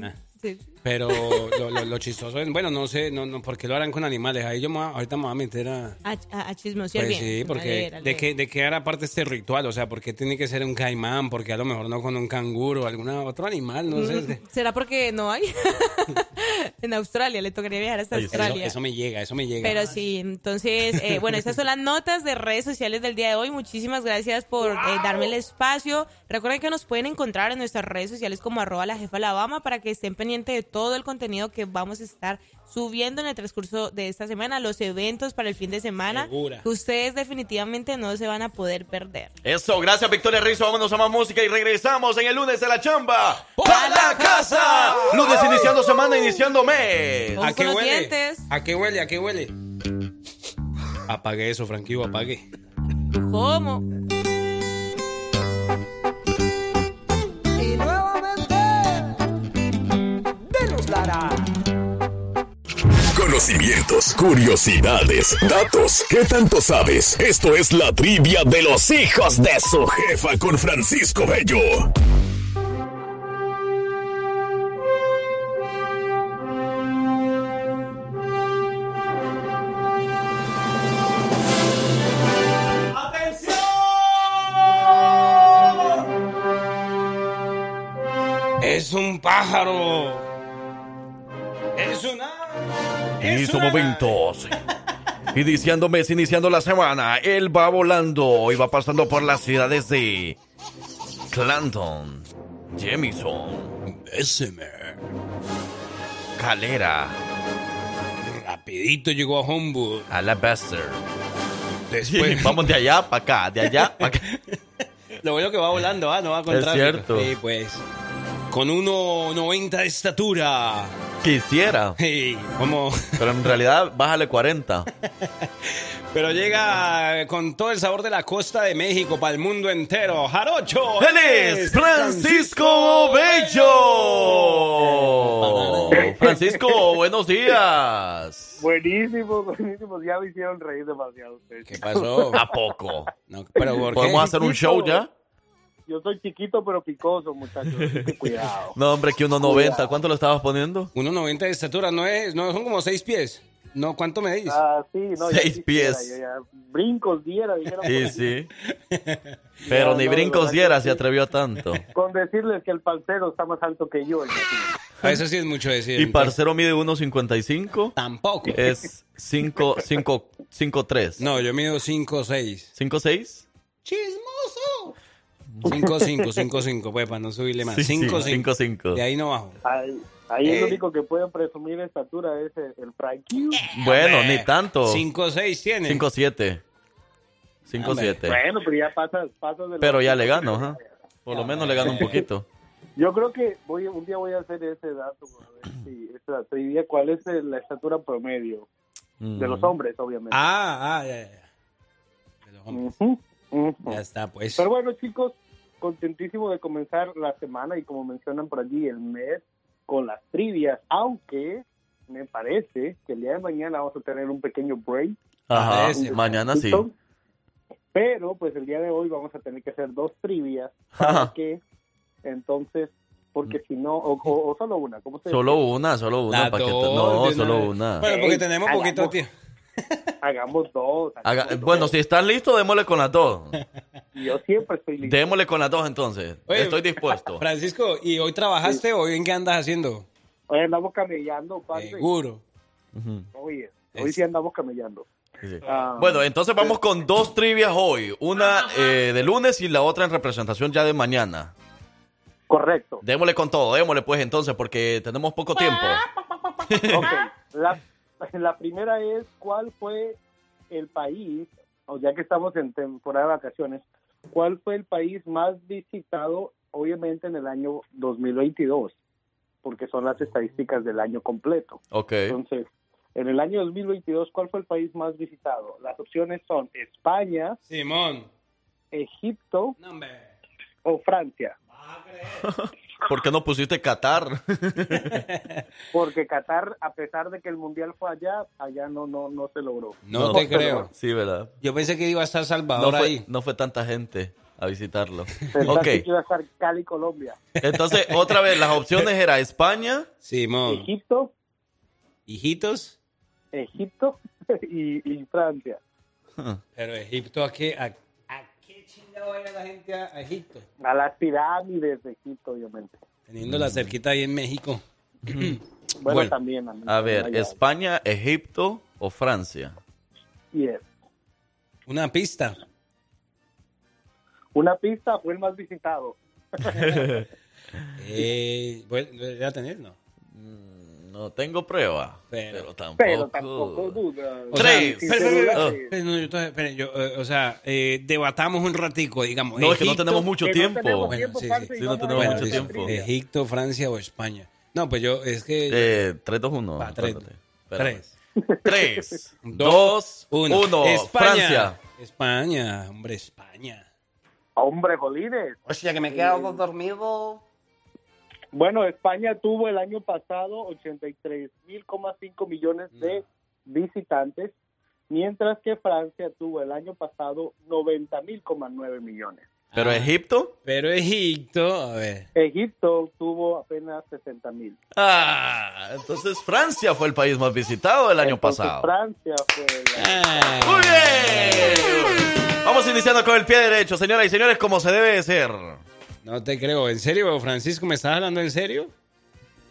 Ah. Sí. Pero lo, lo- lo chistoso es, bueno, no sé, no, no, ¿por qué lo harán con animales? Ahí yo me ahorita me voy a meter a... A, a, a chismosear Pues bien. sí, A porque leer, a de leer. qué, de qué hará parte este ritual, o sea, ¿por qué tiene que ser un caimán? Porque a lo mejor no con un canguro o algún otro animal, no sé. Mm, ¿Será porque no hay? en Australia, le tocaría viajar hasta Australia. eso me llega, eso me llega. Pero sí, entonces, eh, bueno, estas son las notas de redes sociales del día de hoy. Muchísimas gracias por eh, darme el espacio. Recuerden que nos pueden encontrar en nuestras redes sociales como arroba la jefa Alabama para que estén pendientes de todo el contenido que vamos a estar subiendo en el transcurso de esta semana, los eventos para el fin de semana, Segura. que ustedes definitivamente no se van a poder perder. Eso, gracias Victoria Rizzo. Vámonos a más música y regresamos en el lunes de la chamba. ¡Para la casa! Lunes iniciando semana, iniciando mes. ¿A qué huele? ¿A qué huele? ¿A qué huele? Apague eso, Franquillo, apague. ¿Cómo? Conocimientos, curiosidades, datos. ¿Qué tanto sabes? Esto es la trivia de los hijos de su jefa con Francisco Bello. Es un pájaro. Es una. En estos momentos. Iniciando mes, iniciando la semana. Él va volando y va pasando por las ciudades de Clanton, Jemison, Bessemer, Calera, Rapidito llegó a Homewood. Alabaster. Después- Vamos de allá para acá, de allá para acá. Lo bueno que va volando, ¿ah? No va con Es tráfico. cierto. Sí, pues. Con 1.90 de estatura. Quisiera. Sí, como. Pero en realidad, bájale 40. Pero llega con todo el sabor de la costa de México para el mundo entero. ¡Jarocho! Él es Francisco Bello. Francisco, buenos días. Buenísimo, buenísimo. Ya me hicieron reír demasiado ustedes. ¿Qué pasó? ¿A poco? pero ¿por qué? ¿Podemos hacer un show ya? Yo soy chiquito pero picoso, muchachos. cuidado. No, hombre, que 1.90. ¿Cuánto lo estabas poniendo? 1.90 de estatura, no es, no son como 6 pies. No, ¿cuánto medís? Ah, sí, no, ya Seis quisiera, pies. yo ya- brincos diera, dijeron. Sí, sí. Pero No, ni no, de brincos diera se atrevió a tanto. Con decirles que el palcero está más alto que yo. A eso sí es mucho decir. ¿Y Parcero mide 1.55? Tampoco. Es 5, 5, 5, 3. No, yo mido 5, 6. ¿5, 6? ¡Chismoso! 5, 5, 5, 5, pues, para no subirle más. Sí, sí, 5, 5. cinco, cinco. De ahí no bajo. Ahí, ahí Eh. el único que puede presumir estatura es el, el Frankie. Bueno, ni tanto. 5, 6 tiene. 5, 7. 5, Hombre. 7. Bueno, pero ya pasas, pasas de Pero ya le gano, ajá. Por lo menos le gano un poquito. Yo creo que voy, un día voy a hacer ese dato, a ver si esa trivia, cuál es el- la estatura promedio de los Mm. hombres, obviamente. Ah, ah, ya, ya. De los hombres. Ujú, ujú. Ya está, pues. Pero bueno, chicos, contentísimo de comenzar la semana y como mencionan por allí el mes con las trivias, aunque me parece que el día de mañana vamos a tener un pequeño break. Ajá, mañana sí. Pero pues el día de hoy vamos a tener que hacer dos trivias para que entonces, porque si no, o, o- o solo una, ¿cómo se Solo una, solo una. Que No, solo una. Bueno, porque tenemos poquito tiempo. Hagamos dos. Haga- bueno, si están listos, démosle con las dos. Yo siempre estoy listo. Démosle con las dos entonces. Oye, Estoy dispuesto. Francisco, ¿y hoy trabajaste o hoy en qué andas haciendo? Hoy andamos camellando, padre. Seguro. Oye, hoy Es- sí andamos camellando. Sí, sí. Ah, Bueno, entonces vamos con dos trivias hoy. Una eh, de lunes y la otra en representación ya de mañana. correcto. Démosle con todo, démosle pues entonces, porque tenemos poco tiempo. Ok, la, la primera es cuál fue el país, o ya que estamos en temporada de vacaciones, cuál fue el país más visitado, obviamente en el año 2022, porque son las estadísticas del año completo. Ok. Entonces, en el año 2022, ¿cuál fue el país más visitado? Las opciones son España, Simón. Egipto No, o Francia. ¿Por qué no pusiste Qatar? Porque Qatar, a pesar de que el mundial fue allá, allá no no no se logró. No, te creo. Sí, ¿verdad? Yo pensé que iba a estar No Salvador fue, ahí. no fue tanta gente. a visitarlo. Pensaste Ok, que iba a estar Cali, Colombia. entonces otra vez las opciones era España, Simón. Egipto, ¿Hijitos? Egipto y, y Francia. Pero Egipto, ¿a qué, a, a a ir la gente a, a Egipto? A las pirámides de Egipto, obviamente. Teniéndola cerquita ahí en México. Bueno, Bueno. también. mí, a ver, allá. España, Egipto o Francia. Yes. Una pista. Una pista fue el más visitado. Eh, ya tener, ¿no? No tengo prueba, Pero- pero, tampoco. Pero tampoco duda. O Tres. no, yo yo, eh, o sea, eh, debatamos un ratico, digamos. No, es que no tenemos mucho tiempo. no tenemos mucho tiempo. trivia. Egipto, Francia o España. No, pues yo, es que... Eh, 3, 2, 1. Va, tres. tres. 3, 2, 1. España. Francia. España, hombre, España. Hombre, Jolines. Hostia, que me he quedado dormido. Bueno, España tuvo el año pasado 83.5 millones de visitantes, mientras que Francia tuvo el año pasado 90.000,9 millones. Pero Egipto. Pero Egipto, a ver. Egipto tuvo apenas 60.000. Ah, entonces Francia fue el país más visitado el año Entonces, pasado. Francia fue la- Ah, Muy bien. Vamos iniciando con el pie derecho, señoras y señores, como se debe de ser. No te creo. ¿En serio, Francisco? ¿Me estás hablando en serio?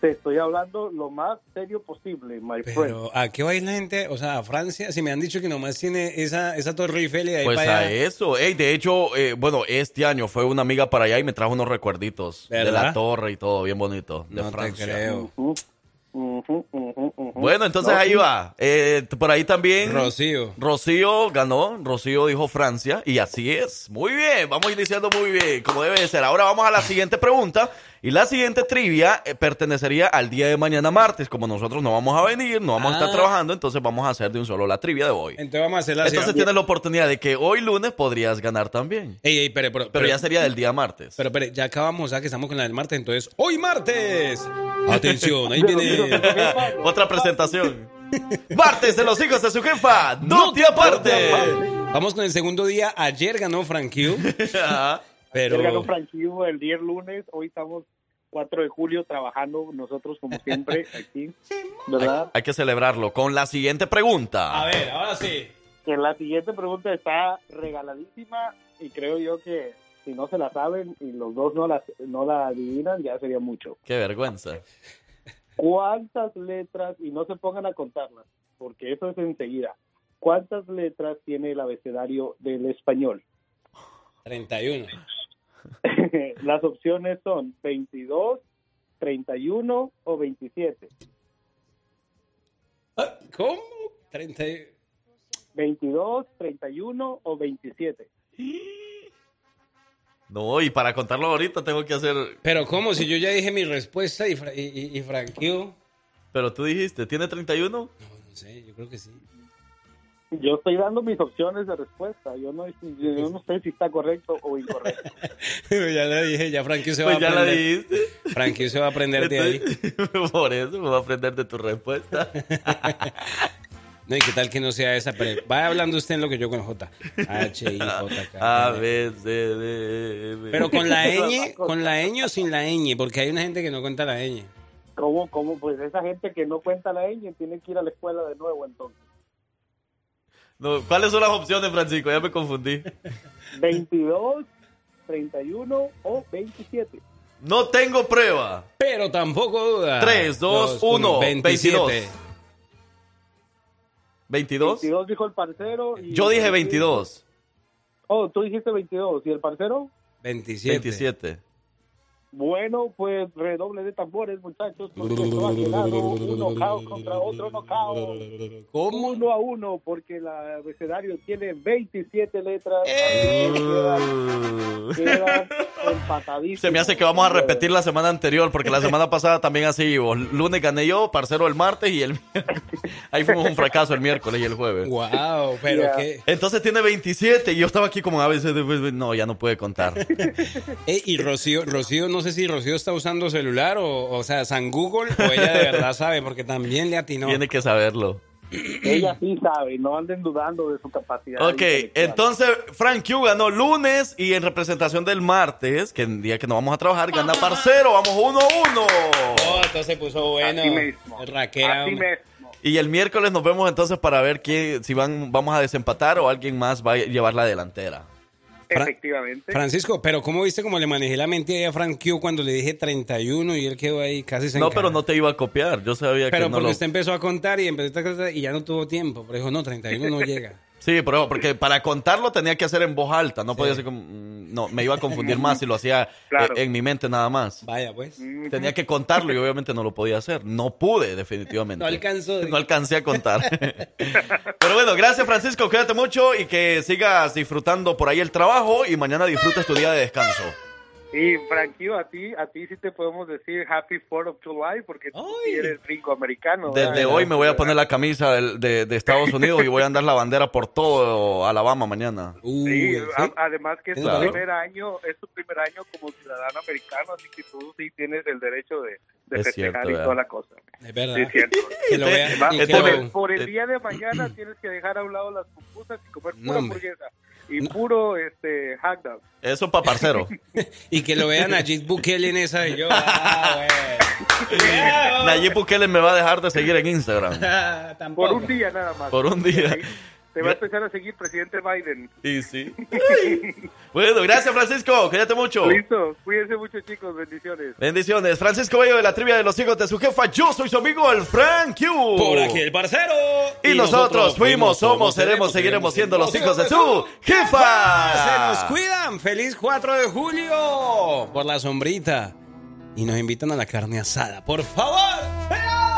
Te estoy hablando lo más serio posible, my friend. Pero, ¿a qué va a ir la gente? O sea, a Francia, si me han dicho que nomás tiene esa, esa torre Eiffel y ahí Pues para a allá. eso. Ey, de hecho, eh, bueno, este año fue una amiga para allá y me trajo unos recuerditos de la torre y todo, bien bonito, de No te Francia. creo. Ujú, Bueno, entonces No, ahí sí. va. Eh, por ahí también. Rocío. Rocío ganó, Rocío dijo Francia y así es. Muy bien, vamos iniciando muy bien, como debe de ser. Ahora vamos a la siguiente pregunta y la siguiente trivia eh, pertenecería al día de mañana martes. Como nosotros no vamos a venir, no vamos a Ah. estar trabajando, entonces vamos a hacer de un solo la trivia de hoy. Entonces vamos a hacer la Entonces tienes la oportunidad de que hoy lunes podrías ganar también. Ey, ey, pero, pero, Pero ya sería del día martes. Pero, pero, ya acabamos, ya que estamos con la del martes, entonces, ¡hoy martes! Atención, ahí viene... Otra presentación. Martes de los hijos de su jefa. No te aparte. Vamos con el segundo día. Ayer ganó Frank Ajá. pero... Ayer ganó Franquillo el día lunes, hoy estamos 4 de julio trabajando nosotros como siempre aquí, ¿verdad? Hay que celebrarlo con la siguiente pregunta. A ver, ahora sí. Que la siguiente pregunta está regaladísima y creo yo que si no se la saben y los dos no la, no la adivinan, ya sería mucho. Qué vergüenza. ¿Cuántas letras, y no se pongan a contarlas, porque eso es enseguida, cuántas letras tiene el abecedario del español? 31. Las opciones son 22, 31 o 27. Ah, ¿Cómo? 30... y- 22, 31 o 27. No, y para contarlo ahorita tengo que hacer. Pero ¿cómo? Si yo ya dije mi respuesta y, Fra- y, y, y. Pero tú dijiste, ¿tiene 31? No, no sé, yo creo que sí. Yo estoy dando mis opciones de respuesta. Yo no, yo no sé si está correcto o incorrecto. ya le dije, ya Frank Q se va Pues a ya la aprender. dijiste. Frank Q se va a aprender de ahí. Por eso me voy a aprender de tu respuesta. No, y qué tal que no sea esa, pero vaya hablando usted en lo que yo con J. H, I, J, K. A. B, C, D, E. Pero con la ñ, con la ñ o sin la ñ, porque hay una gente que no cuenta la ñ. ¿Cómo, cómo? Pues esa gente que no cuenta la ñ tiene que ir a la escuela de nuevo entonces. No, ¿Cuáles son las opciones, Francisco? Ya me confundí. 22, 31 o 27. No tengo prueba. Pero tampoco duda. 3, 2, 1, 22. 22. 22 dijo el parcero. Y Yo dije 22. Oh, tú dijiste 22. ¿Y el parcero? 27. 27. Bueno, pues redoble de tambores, muchachos. Porque esto ha quedado un knockout contra otro knockout. ¿Cómo? Uno a uno, porque el abecedario tiene 27 letras. ¡Eh! Se me hace que vamos a repetir la semana anterior, porque la semana pasada también así hubo. Lunes gané yo, parcero el martes y el Ahí fuimos un fracaso el miércoles y el jueves. Wow, pero qué. Entonces tiene 27 y yo estaba aquí como a veces, no, ya no puede contar. Eh, y Rocío, Rocío, no sé si Rocío está usando celular o, o sea, San Google o ella de verdad sabe, porque también le atinó. Tiene que saberlo. Ella sí sabe, no anden dudando de su capacidad. Ok, entonces Frank Q ganó lunes y en representación del martes, que el día que no vamos a trabajar, gana Parcero. Vamos 1-1. Oh, entonces se puso bueno. Así mismo. Raquera, Así mismo. Y el miércoles nos vemos entonces para ver quién, si van, vamos a desempatar o alguien más va a llevar la delantera. Efectivamente. Francisco, pero ¿cómo viste cómo le manejé la mente ahí a Frank Q cuando le dije 31 y él quedó ahí casi sin No, pero no te iba a copiar. Yo sabía Pero que no porque lo... usted empezó a contar y empezó a contar y ya no tuvo tiempo. Pero dijo, no, 31 no llega. Sí, pero porque para contarlo tenía que hacer en voz alta. No podía ser como... mm, No, me iba a confundir más si lo hacía Claro. eh, en mi mente nada más. Vaya, pues. Tenía que contarlo y obviamente no lo podía hacer. No pude, definitivamente. No alcanzó. No alcancé a contar. Pero bueno, gracias Francisco, cuídate mucho y que sigas disfrutando por ahí el trabajo y mañana disfrutes tu día de descanso. Y Franquillo, a ti, a ti sí te podemos decir Happy 4th of July porque tú sí eres rico americano. Desde hoy me voy a poner la camisa de, de Estados Unidos y voy a andar la bandera por todo Alabama mañana. Sí, a- además que es tu Claro. primer año, es tu primer año como ciudadano americano, así que tú sí tienes el derecho de, de Es festejar cierto, y ¿verdad? toda la cosa. Es verdad. Sí, es cierto. Que lo vean Va- y por, el, por el día de mañana tienes que dejar a un lado las pupusas y comer pura hamburguesa y puro este dog. Eso para parcero. Y que lo vean a Jit Bukele en esa y yo. Ah, Nayib Bukele me va a dejar de seguir en Instagram. Por un día nada más. Por un día. Te va a empezar a seguir presidente Biden. Y sí. Bueno, gracias Francisco, cuídate mucho. Listo, cuídense mucho chicos, bendiciones. Bendiciones. Francisco Bello de la trivia de los hijos de su jefa. Yo soy su amigo el Frank Q. Por aquí el parcero. Y, nosotros fuimos, somos, seremos, seguiremos siendo los hijos de su jefa. Se nos cuidan. Feliz 4 de julio. Por la sombrita. Y nos invitan a la carne asada. Por favor.